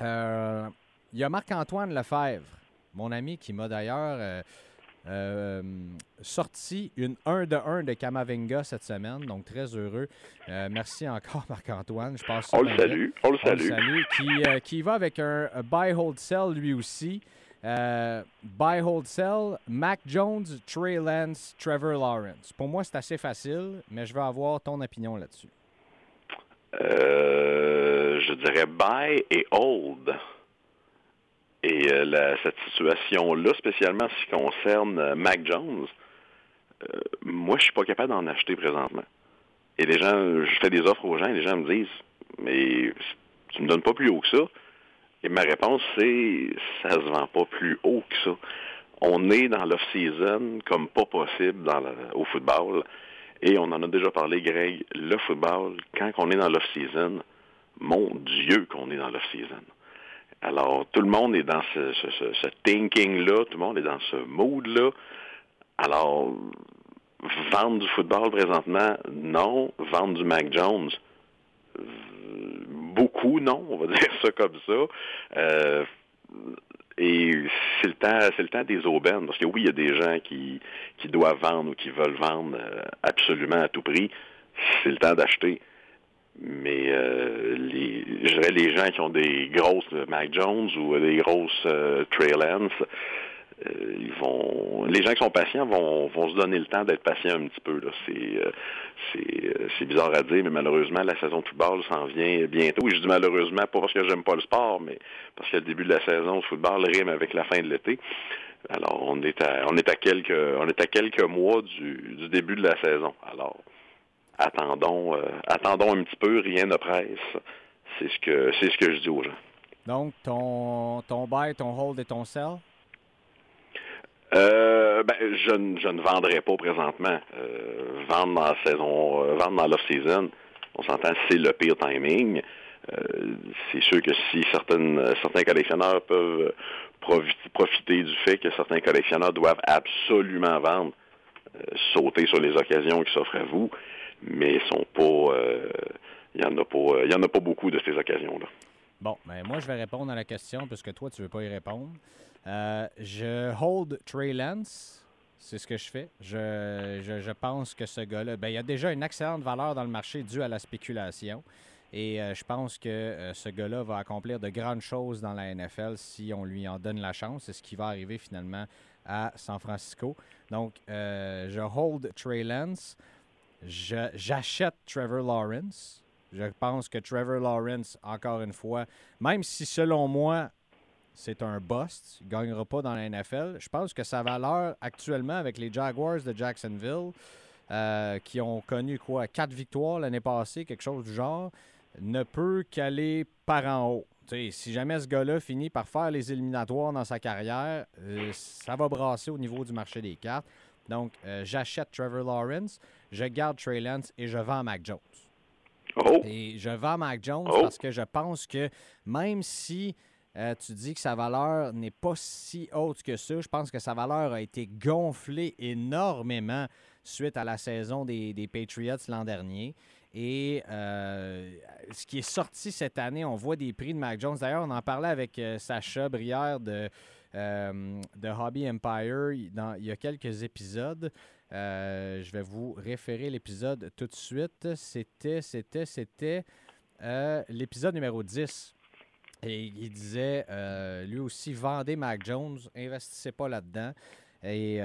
il y a Marc-Antoine Lefebvre mon ami qui m'a d'ailleurs euh, euh, sorti une 1 de 1 de Kamavinga cette semaine, donc très heureux. Euh, merci encore, Marc-Antoine. Je pense on le salue. On le salue. Qui, qui, va avec un, buy hold sell lui aussi. buy hold sell, Mac Jones, Trey Lance, Trevor Lawrence. Pour moi, c'est assez facile, mais je veux avoir ton opinion là-dessus. je dirais buy et hold. Et euh, cette situation-là, spécialement ce qui concerne euh, Mac Jones, euh, moi, je suis pas capable d'en acheter présentement. Et les gens, je fais des offres aux gens et les gens me disent, mais tu me donnes pas plus haut que ça. Et ma réponse, c'est, ça se vend pas plus haut que ça. On est dans l'off-season comme pas possible dans au football. Et on en a déjà parlé, Greg, le football, quand on est dans l'off-season, mon Dieu qu'on est dans l'off-season. Alors, tout le monde est dans ce, thinking-là, tout le monde est dans ce mood-là. Alors, vendre du football présentement, non. Vendre du Mac Jones, beaucoup, non. On va dire ça comme ça. Euh, et c'est le temps, c'est le temps des aubaines, parce que oui, il y a des gens qui, qui doivent vendre ou qui veulent vendre euh, absolument à tout prix. C'est le temps d'acheter. Mais euh, les, je dirais les gens qui ont des grosses Mac Jones ou des grosses euh, Lance, euh, ils vont, les gens qui sont patients vont, vont se donner le temps d'être patients un petit peu. Là. C'est, euh, c'est, c'est bizarre à dire, mais malheureusement, la saison football s'en vient bientôt. Et je dis malheureusement pas parce que j'aime pas le sport, mais parce que le début de la saison de football rime avec la fin de l'été. Alors, on est à, on est à quelques, on est à quelques mois du, du début de la saison. Alors, attendons, attendons un petit peu, rien ne presse. C'est ce que c'est ce que je dis aux gens. Donc, ton, ton buy, ton hold et ton sell? Euh, ben, je, ne vendrai pas présentement. Euh, vendre dans la saison, euh, vendre dans l'off-season, on s'entend, c'est le pire timing. c'est sûr que si certaines, certains collectionneurs peuvent profiter du fait que certains collectionneurs doivent absolument vendre, sauter sur les occasions qui s'offrent à vous, mais sont pas, il y en a pas, il y en a pas beaucoup de ces occasions-là. Bon, ben moi, je vais répondre à la question puisque toi, tu ne veux pas y répondre. Euh, je hold Trey Lance. C'est ce que je fais. Je, je, pense que ce gars-là, ben, il y a déjà une excellente valeur dans le marché due à la spéculation. Et euh, je pense que euh, ce gars-là va accomplir de grandes choses dans la NFL si on lui en donne la chance. C'est ce qui va arriver finalement à San Francisco. Donc, je hold Trey Lance. J'achète Trevor Lawrence. Je pense que Trevor Lawrence, encore une fois, même si selon moi, c'est un bust, il ne gagnera pas dans la NFL, je pense que sa valeur actuellement avec les Jaguars de Jacksonville, euh, qui ont connu quoi, quatre victoires l'année passée, quelque chose du genre, ne peut qu'aller par en haut. si jamais ce gars-là finit par faire les éliminatoires dans sa carrière, euh, ça va brasser au niveau du marché des cartes. Donc, euh, j'achète Trevor Lawrence, je garde Trey Lance et je vends Mac Jones. Oh. Et je vends Mac Jones oh. parce que je pense que même si euh, tu dis que sa valeur n'est pas si haute que ça, je pense que sa valeur a été gonflée énormément suite à la saison des, Patriots l'an dernier. Et euh, ce qui est sorti cette année, on voit des prix de Mac Jones. D'ailleurs, on en parlait avec Sacha Brière de, de Hobby Empire dans, il y a quelques épisodes. Euh, je vais vous référer l'épisode tout de suite. C'était, c'était, c'était euh, l'épisode numéro 10. Et il disait, euh, lui aussi, vendez Mac Jones, investissez pas là-dedans. Et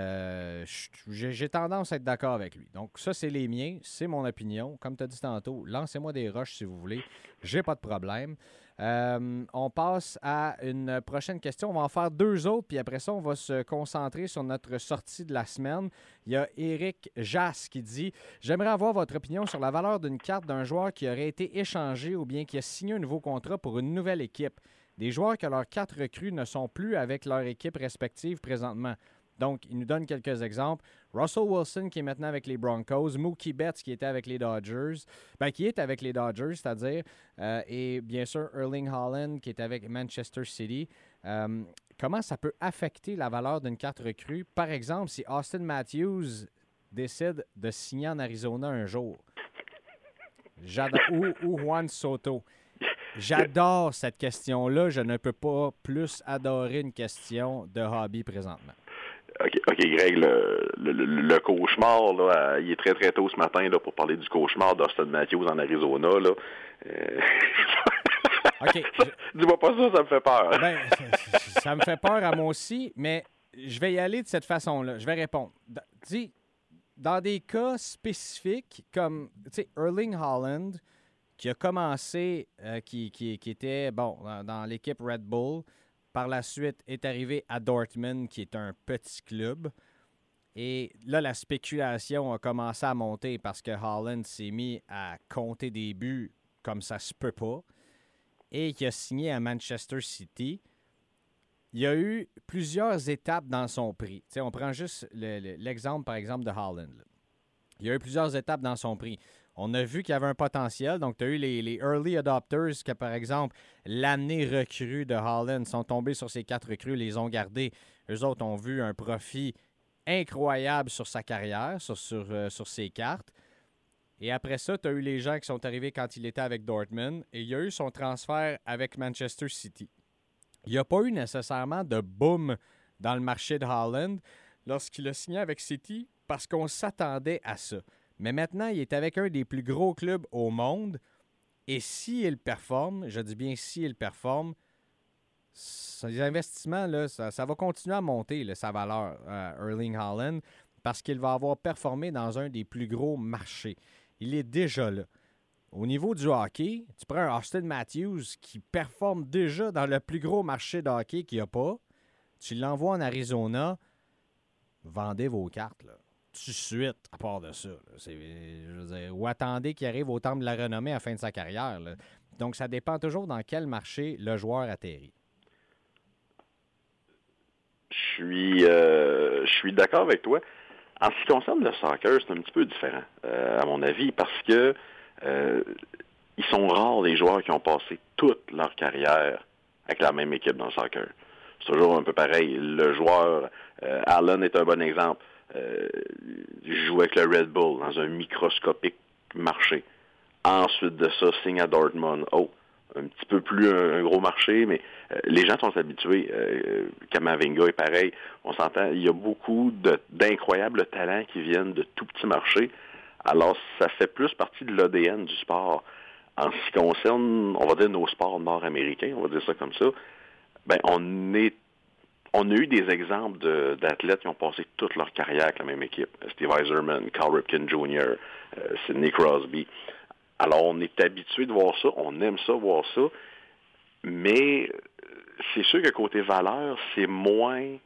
j'ai tendance à être d'accord avec lui. Donc, ça, c'est les miens, c'est mon opinion. Comme tu as dit tantôt, lancez-moi des roches si vous voulez. J'ai pas de problème. Euh, on passe à une prochaine question. On va en faire deux autres, puis après ça, on va se concentrer sur notre sortie de la semaine. Il y a Eric Jass qui dit J'aimerais avoir votre opinion sur la valeur d'une carte d'un joueur qui aurait été échangé ou bien qui a signé un nouveau contrat pour une nouvelle équipe. Des joueurs que leurs quatre recrues ne sont plus avec leur équipe respective présentement. Donc, il nous donne quelques exemples. Russell Wilson, qui est maintenant avec les Broncos, Mookie Betts, qui était avec les Dodgers, ben, qui est avec les Dodgers, c'est-à-dire, euh, et bien sûr Erling Holland, qui est avec Manchester City. Euh, comment ça peut affecter la valeur d'une carte recrue? Par exemple, si Austin Matthews décide de signer en Arizona un jour, ou, ou Juan Soto. J'adore cette question-là. Je ne peux pas plus adorer une question de hobby présentement. OK, Greg, le, le, cauchemar, là, il est très très tôt ce matin là, pour parler du cauchemar d'Austin Matthews en Arizona. Là. Euh, OK. Dis-moi pas ça, ça me fait peur. Ben, ça me fait peur à moi aussi, mais je vais y aller de cette façon-là. Je vais répondre. Dis, dans des cas spécifiques, comme Erling Holland, qui a commencé, euh, qui, qui, qui, était bon dans l'équipe Red Bull, par la suite, est arrivé à Dortmund, qui est un petit club. Et là, la spéculation a commencé à monter parce que Holland s'est mis à compter des buts comme ça se peut pas et qui a signé à Manchester City. Il y a eu plusieurs étapes dans son prix. on prend juste l'exemple, par exemple, de Holland. Il y a eu plusieurs étapes dans son prix. On a vu qu'il y avait un potentiel. Donc, tu as eu les, early adopters qui, par exemple, l'année recrue de Holland sont tombés sur ces quatre recrues, les ont gardés. Eux autres ont vu un profit incroyable sur sa carrière, sur, sur, euh, ses cartes. Et après ça, tu as eu les gens qui sont arrivés quand il était avec Dortmund et il y a eu son transfert avec Manchester City. Il n'y a pas eu nécessairement de boom dans le marché de Holland lorsqu'il a signé avec City parce qu'on s'attendait à ça. Mais maintenant, il est avec un des plus gros clubs au monde. Et s'il performe, je dis bien s'il performe, ses investissements, là, ça, va continuer à monter sa valeur, euh, Erling Haaland, parce qu'il va avoir performé dans un des plus gros marchés. Il est déjà là. Au niveau du hockey, tu prends un Austin Matthews qui performe déjà dans le plus gros marché de hockey qu'il n'y a pas, tu l'envoies en Arizona, vendez vos cartes. Là suite à part de ça. Ou attendez qu'il arrive au temple de la renommée à la fin de sa carrière. Donc, ça dépend toujours dans quel marché le joueur atterrit. Je suis, euh, suis d'accord avec toi. En ce qui concerne le soccer, c'est un petit peu différent, euh, à mon avis, parce que euh, ils sont rares les joueurs qui ont passé toute leur carrière avec la même équipe dans le soccer. C'est toujours un peu pareil. Le joueur, Allen est un bon exemple. Il joue avec le Red Bull dans un microscopique marché. Ensuite de ça, signe à Dortmund. Oh, un petit peu plus un, gros marché, mais euh, les gens sont habitués. Euh, Kamavinga est pareil. On s'entend, il y a beaucoup d'incroyables talents qui viennent de tout petits marchés. Alors, ça fait plus partie de l'ADN du sport. En ce qui concerne, on va dire, nos sports nord-américains, on va dire ça comme ça, ben, on est on a eu des exemples d'athlètes qui ont passé toute leur carrière avec la même équipe. Steve Eiserman, Carl Ripken Jr., euh, Sidney Crosby. Alors, on est habitué de voir ça, on aime ça, voir ça, mais euh, c'est sûr que côté valeur, c'est moins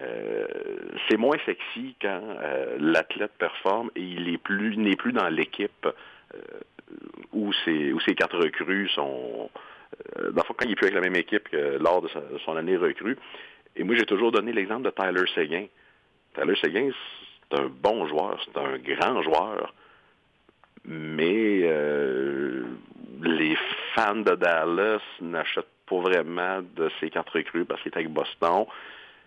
euh, c'est moins sexy quand euh, l'athlète performe et il n'est plus dans l'équipe où ses où ses quatre recrues sont dans quand il n'est plus avec la même équipe que lors de, son année recrue. Et moi, j'ai toujours donné l'exemple de Tyler Seguin. Tyler Seguin, c'est un bon joueur, c'est un grand joueur mais euh, les fans de Dallas n'achètent pas vraiment de ces quatre recrues parce qu'il est avec Boston.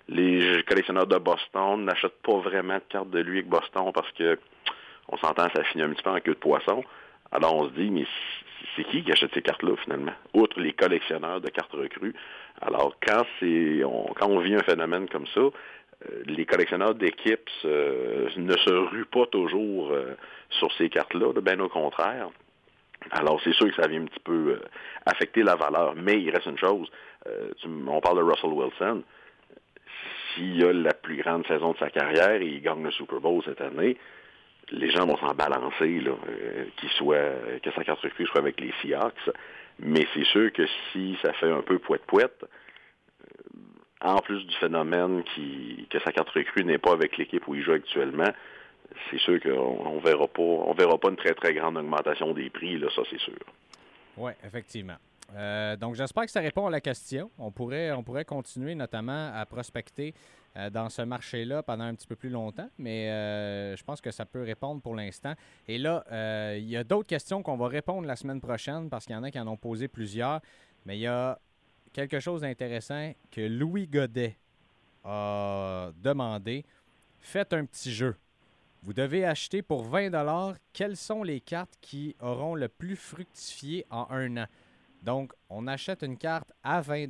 Les collectionneurs de Boston n'achètent pas vraiment de cartes de lui avec Boston parce que on s'entend, ça finit un petit peu en queue de poisson. Alors on se dit, mais c'est qui qui achète ces cartes-là finalement, outre les collectionneurs de cartes recrues. Alors quand c'est quand on vit un phénomène comme ça, euh, les collectionneurs d'équipes ne se ruent pas toujours euh, sur ces cartes-là, bien au contraire. Alors, c'est sûr que ça vient un petit peu euh, affecter la valeur, mais il reste une chose. on parle de Russell Wilson. S'il a la plus grande saison de sa carrière et il gagne le Super Bowl cette année, les gens vont s'en balancer, là, soit, que sa carte recrue soit avec les Seahawks. Mais c'est sûr que si ça fait un peu poète-poète, en plus du phénomène que sa carte recrue n'est pas avec l'équipe où il joue actuellement, c'est sûr qu'on ne verra pas on verra pas une très très grande augmentation des prix, là, ça c'est sûr. Oui, effectivement. Euh, donc j'espère que ça répond à la question. On pourrait, on pourrait continuer notamment à prospecter euh, dans ce marché-là pendant un petit peu plus longtemps, mais euh, je pense que ça peut répondre pour l'instant. Et là, il y a d'autres questions qu'on va répondre la semaine prochaine parce qu'il y en a qui en ont posé plusieurs. Mais il y a quelque chose d'intéressant que Louis Godet a demandé. Faites un petit jeu. Vous devez acheter pour 20 quelles sont les cartes qui auront le plus fructifié en un an? Donc, on achète une carte à 20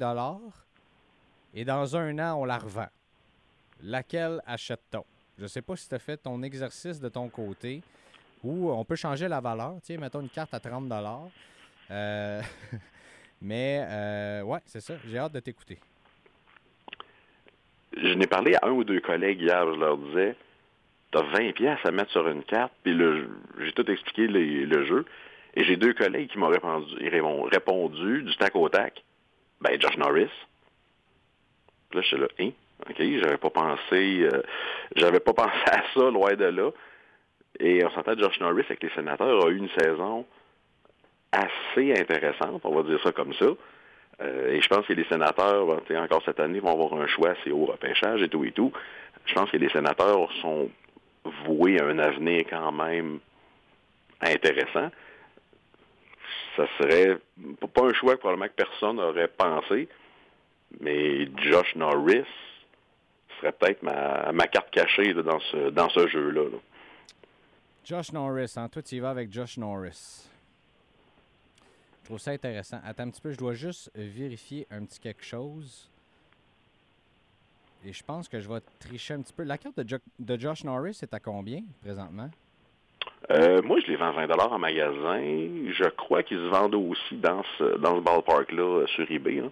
et dans un an, on la revend. Laquelle achète-t-on? Je ne sais pas si tu as fait ton exercice de ton côté ou on peut changer la valeur. Tiens, mettons une carte à 30 euh, Mais, euh, ouais, c'est ça. J'ai hâte de t'écouter. Je n'ai parlé à un ou deux collègues hier. Je leur disais, tu as 20 pièces à mettre sur une carte, puis j'ai tout expliqué le jeu. Et j'ai deux collègues qui m'ont répondu, répondu du tac au tac. Ben, Josh Norris. Là, je suis là, hein? OK, j'avais pas pensé, euh, j'avais pas pensé à ça, loin de là. Et on s'entend Josh Norris avec les sénateurs a eu une saison assez intéressante, on va dire ça comme ça. Euh, et je pense que les sénateurs, encore cette année, vont avoir un choix assez haut repêchage et tout et tout. Je pense que les sénateurs sont voués à un avenir quand même intéressant. Ça serait pas un choix que probablement que personne n'aurait pensé, mais Josh Norris serait peut-être ma, carte cachée dans ce, dans ce jeu-là. Josh Norris, hein? toi tu y vas avec Josh Norris. Je trouve ça intéressant. Attends un petit peu, je dois juste vérifier un petit quelque chose. Et je pense que je vais tricher un petit peu. La carte de, Josh Norris est à combien présentement? Euh, moi, je les vends 20 en magasin. Je crois qu'ils se vendent aussi dans ce, dans ce ballpark-là euh, sur eBay. Hein.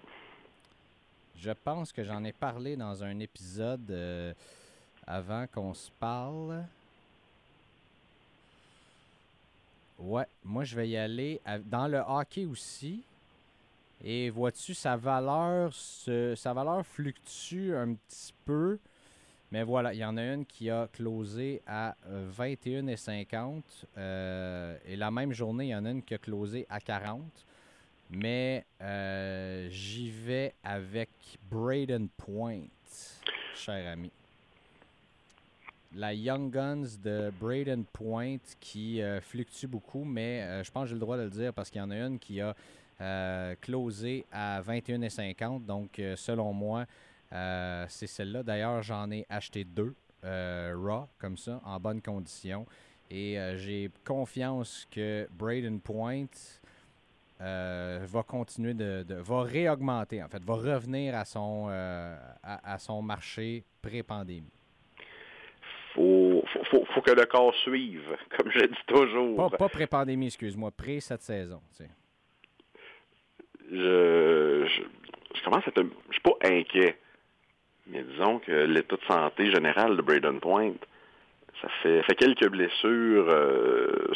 Je pense que j'en ai parlé dans un épisode euh, avant qu'on se parle. Ouais, moi je vais y aller dans le hockey aussi. Et vois-tu, sa valeur, sa valeur fluctue un petit peu. Mais voilà, il y en a une qui a closé à 21,50 euh, et la même journée, il y en a une qui a closé à 40. Mais euh, j'y vais avec Braden Point, cher ami. La Young Guns de Braden Point qui euh, fluctue beaucoup, mais je pense que j'ai le droit de le dire parce qu'il y en a une qui a closé à 21,50. Donc, selon moi, euh, c'est celle-là. D'ailleurs, j'en ai acheté deux, euh, raw, comme ça, en bonne condition. Et euh, j'ai confiance que Braden Point va continuer de, va réaugmenter, en fait, va revenir à son, à, son marché pré-pandémie. Faut, faut, faut, que le corps suive, comme je dis toujours. Pas, pré-pandémie, excuse-moi, pré cette saison. Je, je, je, commence à être. Je suis pas inquiet. Mais disons que l'état de santé général de Braden Point, ça fait, fait quelques blessures, euh,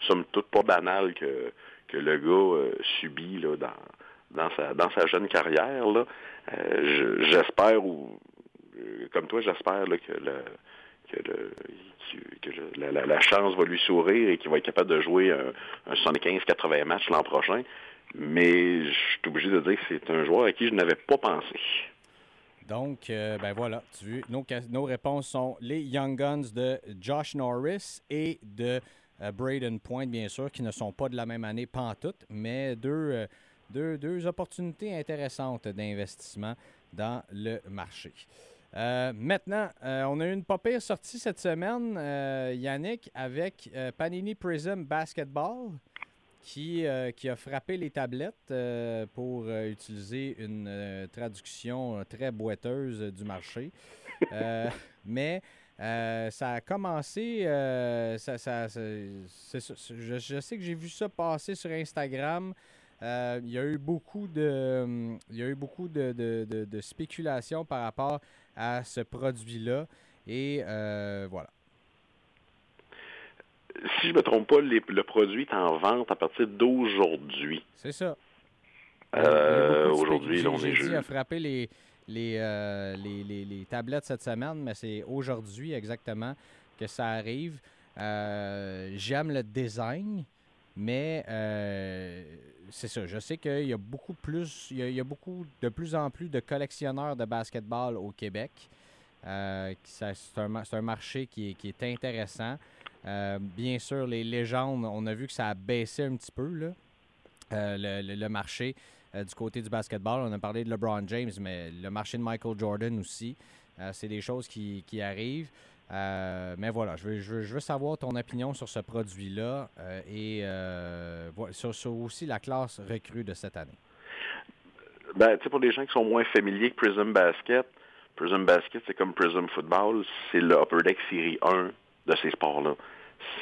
somme toute pas banales que, que le gars euh, subit là, dans, dans, sa, dans sa jeune carrière. Là. Euh, j'espère, ou euh, comme toi, j'espère que la, chance va lui sourire et qu'il va être capable de jouer un, un 75-80 matchs l'an prochain. Mais je suis obligé de dire que c'est un joueur à qui je n'avais pas pensé. Donc, euh, ben voilà, tu nos, nos, réponses sont les Young Guns de Josh Norris et de Braden Point, bien sûr, qui ne sont pas de la même année, pantoute, mais deux, euh, deux, opportunités intéressantes d'investissement dans le marché. maintenant, on a eu une pas pire sortie cette semaine, Yannick, avec Panini Prism Basketball qui, euh, qui a frappé les tablettes euh, pour euh, utiliser une traduction très boiteuse du marché. mais ça a commencé, ça, ça, je, je, sais que j'ai vu ça passer sur Instagram. il y a eu beaucoup de, il y a eu beaucoup de, de, de spéculation par rapport à ce produit-là. Et voilà si je ne me trompe pas, le produit est en vente à partir d'aujourd'hui. C'est ça. Euh, aujourd'hui, on est dit a frappé les, euh, les, les, les, tablettes cette semaine, mais c'est aujourd'hui exactement que ça arrive. Euh, j'aime le design, mais c'est ça. Je sais qu'il y a beaucoup plus, il y a, beaucoup de plus en plus de collectionneurs de basketball au Québec. c'est un, un, marché qui est, qui intéressant. Euh, bien sûr, les légendes, on a vu que ça a baissé un petit peu, euh, le, marché euh, du côté du basketball. On a parlé de LeBron James, mais le marché de Michael Jordan aussi. c'est des choses qui, arrivent. mais voilà, je veux, je, veux, savoir ton opinion sur ce produit-là et sur, aussi la classe recrue de cette année. Ben, pour les gens qui sont moins familiers que Prism Basket, Prism Basket, c'est comme Prism Football, c'est le Upper Deck Série 1 de ces sports-là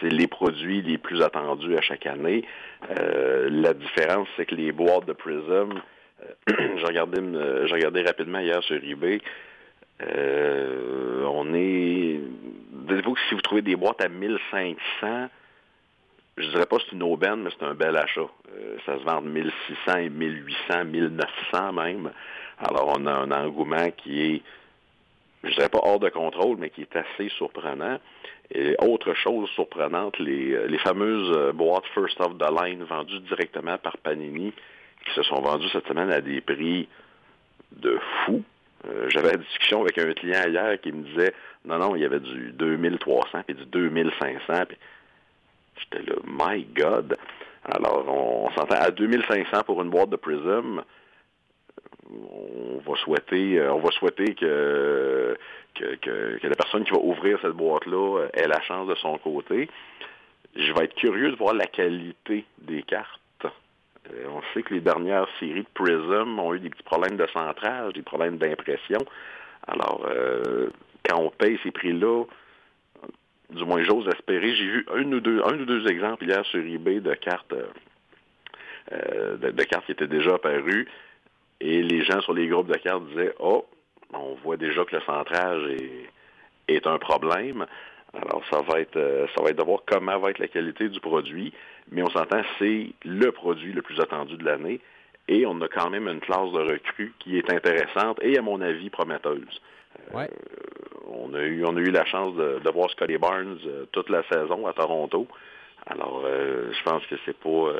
c'est les produits les plus attendus à chaque année. Euh, la différence, c'est que les boîtes de Prism, euh, j'ai regardé, rapidement hier sur eBay, euh, on est... Dites-vous que si vous trouvez des boîtes à 1500, je dirais pas que c'est une aubaine, mais c'est un bel achat. ça se vend de 1600 et 1800, 1900 même. Alors, on a un engouement qui est, je dirais pas hors de contrôle, mais qui est assez surprenant. Et autre chose surprenante, les, euh, fameuses euh, boîtes First of the Line vendues directement par Panini, qui se sont vendues cette semaine à des prix de fou. Euh, j'avais une discussion avec un client hier qui me disait non, non, il y avait du 2300 puis du 2500. Puis j'étais là, my God. Alors, on, s'entend à 2500 pour une boîte de Prism. On va souhaiter, on va souhaiter que que, la personne qui va ouvrir cette boîte-là euh, ait la chance de son côté. Je vais être curieux de voir la qualité des cartes. Euh, on sait que les dernières séries de Prism ont eu des petits problèmes de centrage, des problèmes d'impression. Alors, euh, quand on paye ces prix-là, du moins j'ose espérer, j'ai vu un ou deux, un ou deux exemples hier sur eBay de cartes, de, cartes qui étaient déjà apparues, et les gens sur les groupes de cartes disaient, oh, on voit déjà que le centrage est, un problème. Alors, ça va être euh, ça va être de voir comment va être la qualité du produit, mais on s'entend, c'est le produit le plus attendu de l'année. Et on a quand même une classe de recrues qui est intéressante et, à mon avis, prometteuse. Euh, On a eu, on a eu la chance de, voir Scotty Barnes toute la saison à Toronto. Alors, je pense que c'est pas,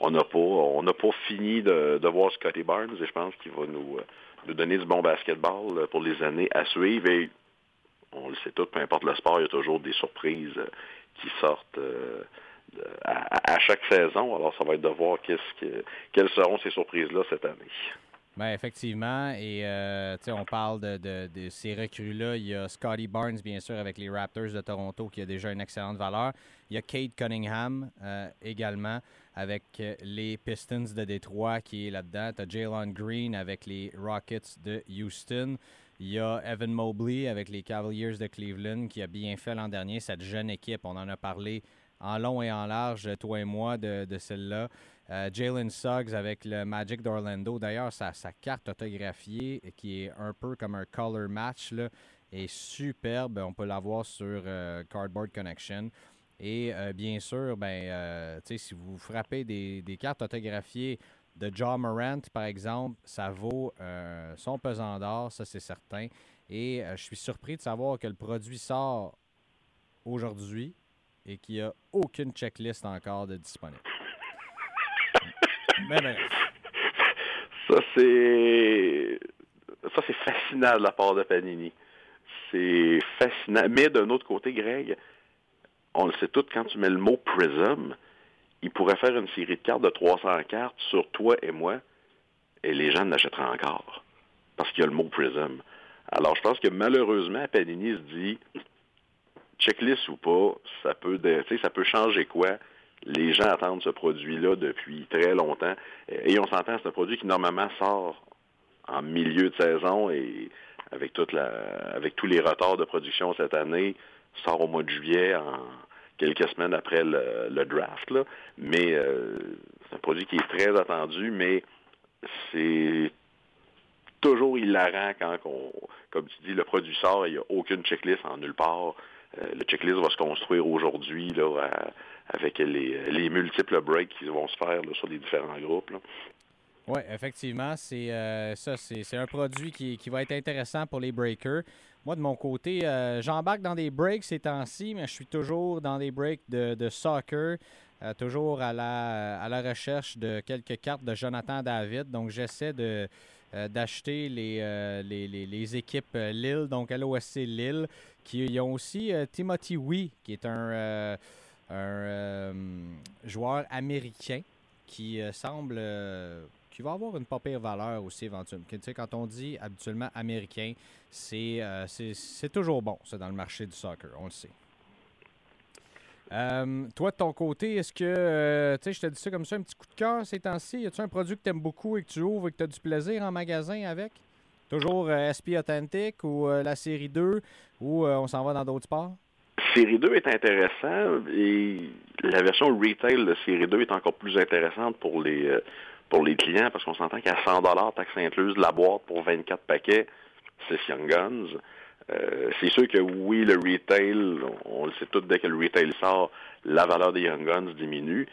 on n'a pas, on n'a pas fini de, voir Scotty Barnes et je pense qu'il va nous, nous donner du bon basketball pour les années à suivre. Et on le sait tout, peu importe le sport, il y a toujours des surprises qui sortent à, chaque saison. Alors, ça va être de voir qu'est-ce que, quelles seront ces surprises-là cette année. Bien, effectivement. Et euh, on parle de, de, ces recrues-là. Il y a Scotty Barnes, bien sûr, avec les Raptors de Toronto, qui a déjà une excellente valeur. Il y a Kate Cunningham euh, également, avec les Pistons de Détroit, qui est là-dedans. Tu as Jalen Green avec les Rockets de Houston. Il y a Evan Mobley avec les Cavaliers de Cleveland, qui a bien fait l'an dernier, cette jeune équipe. On en a parlé en long et en large, toi et moi, de, celle-là. Euh, Jalen Suggs avec le Magic d'Orlando. D'ailleurs, sa, carte autographiée, qui est un peu comme un color match, là, est superbe. On peut la voir sur euh, Cardboard Connection. Et euh, bien sûr, ben, si vous frappez des, cartes autographiées de John Morant, par exemple, ça vaut son pesant d'or, ça c'est certain. Et je suis surpris de savoir que le produit sort aujourd'hui, et qu'il n'y a aucune checklist encore de disponible. Mais Ça, c'est. Ça, c'est fascinant de la part de Panini. C'est fascinant. Mais d'un autre côté, Greg, on le sait tout, quand tu mets le mot Prism, il pourrait faire une série de cartes de 300 cartes sur toi et moi, et les gens l'achèteraient encore. Parce qu'il y a le mot Prism. Alors, je pense que malheureusement, Panini se dit checklist ou pas, ça peut, ça peut changer quoi? Les gens attendent ce produit-là depuis très longtemps. Et on s'entend, c'est un produit qui normalement sort en milieu de saison et avec toute avec tous les retards de production cette année, sort au mois de juillet, en quelques semaines après le, draft. Mais euh, c'est un produit qui est très attendu, mais c'est toujours hilarant quand, comme tu dis, le produit sort il n'y a aucune checklist en nulle part. Euh, le checklist va se construire aujourd'hui avec les, multiples breaks qui vont se faire sur les différents groupes. Oui, effectivement, c'est euh, ça, c'est un produit qui, va être intéressant pour les breakers. Moi, de mon côté, euh, j'embarque dans des breaks ces temps-ci, mais je suis toujours dans des breaks de, soccer, toujours à la, à la recherche de quelques cartes de Jonathan David. Donc, j'essaie de d'acheter les, les, les, équipes Lille, donc LOSC Lille, qui ont aussi euh, Timothy Wee, qui est un, euh, euh, joueur américain qui semble qui va avoir une pas pire valeur aussi éventuellement. Quand on dit habituellement américain, c'est c'est toujours bon, ça, dans le marché du soccer, on le sait. toi, de ton côté, est-ce que, tu sais, je te dis ça comme ça, un petit coup de cœur ces temps-ci, y a-tu un produit que tu aimes beaucoup et que tu ouvres et que tu as du plaisir en magasin avec? Toujours euh, SP Authentic ou euh, la série 2 ou euh, on s'en va dans d'autres sports? Série 2 est intéressant et la version retail de série 2 est encore plus intéressante pour les pour les clients parce qu'on s'entend qu'à 100 taxe incluse la boîte pour 24 paquets, c'est Young Guns. c'est sûr que oui, le retail, on le sait tout, dès que le retail sort, la valeur des Young Guns diminue,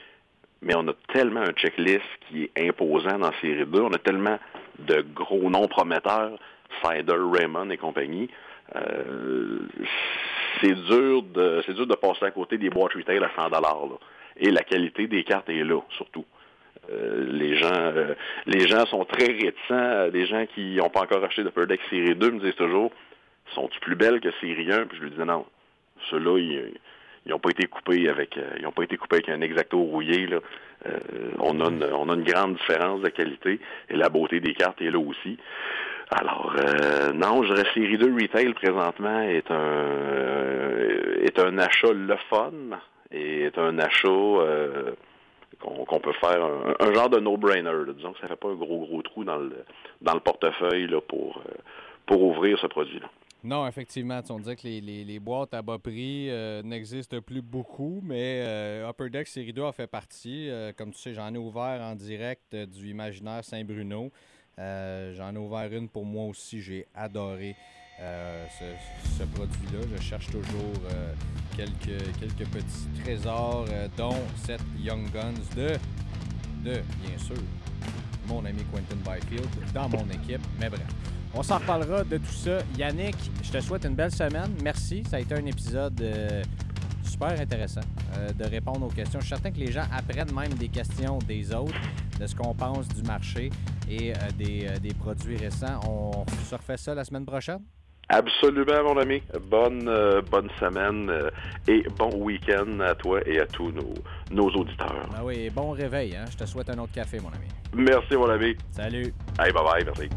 mais on a tellement un checklist qui est imposant dans série 2, on a tellement de gros noms prometteurs, Cider, Raymond et compagnie. Euh, c'est dur de c'est dur de passer à côté des boîtes retail à 100 dollars. Et la qualité des cartes est là, surtout. Euh, les gens euh, les gens sont très réticents. Les gens qui n'ont pas encore acheté de Deck série 2 me disent toujours sont-ils plus belles que série 1? Puis je lui dis non. Ceux-là, ils n'ont pas été coupés avec ils ont pas été coupés avec un exacto rouillé. Euh, on, a une, grande différence de qualité et la beauté des cartes est là aussi. Alors, euh, non, je dirais série 2 retail présentement est un euh, est un achat le fun et est un achat qu'on peut faire un, genre de no-brainer. Disons que ça fait pas un gros gros trou dans le dans le portefeuille là, pour pour ouvrir ce produit-là. Non, effectivement, on disait que les, les, boîtes à bas prix euh, n'existent plus beaucoup, mais euh, Upper Deck Série 2 a fait partie. Euh, comme tu sais, j'en ai ouvert en direct du Imaginaire Saint-Bruno. j'en ai ouvert une pour moi aussi. J'ai adoré ce, produit-là. Je cherche toujours quelques, quelques petits trésors, dont cette Young Guns de, bien sûr, mon ami Quentin Byfield dans mon équipe. Mais bref. On s'en reparlera de tout ça. Yannick, je te souhaite une belle semaine. Merci. Ça a été un épisode euh, super intéressant euh, de répondre aux questions. Je suis certain que les gens apprennent même des questions des autres, de ce qu'on pense du marché et euh, des, des produits récents. On se refait ça la semaine prochaine? Absolument, mon ami. Bonne, bonne semaine et bon week-end à toi et à tous nos, nos auditeurs. Ah oui, bon réveil. Hein? Je te souhaite un autre café, mon ami. Merci, mon ami. Salut. Hey, bye bye. Merci.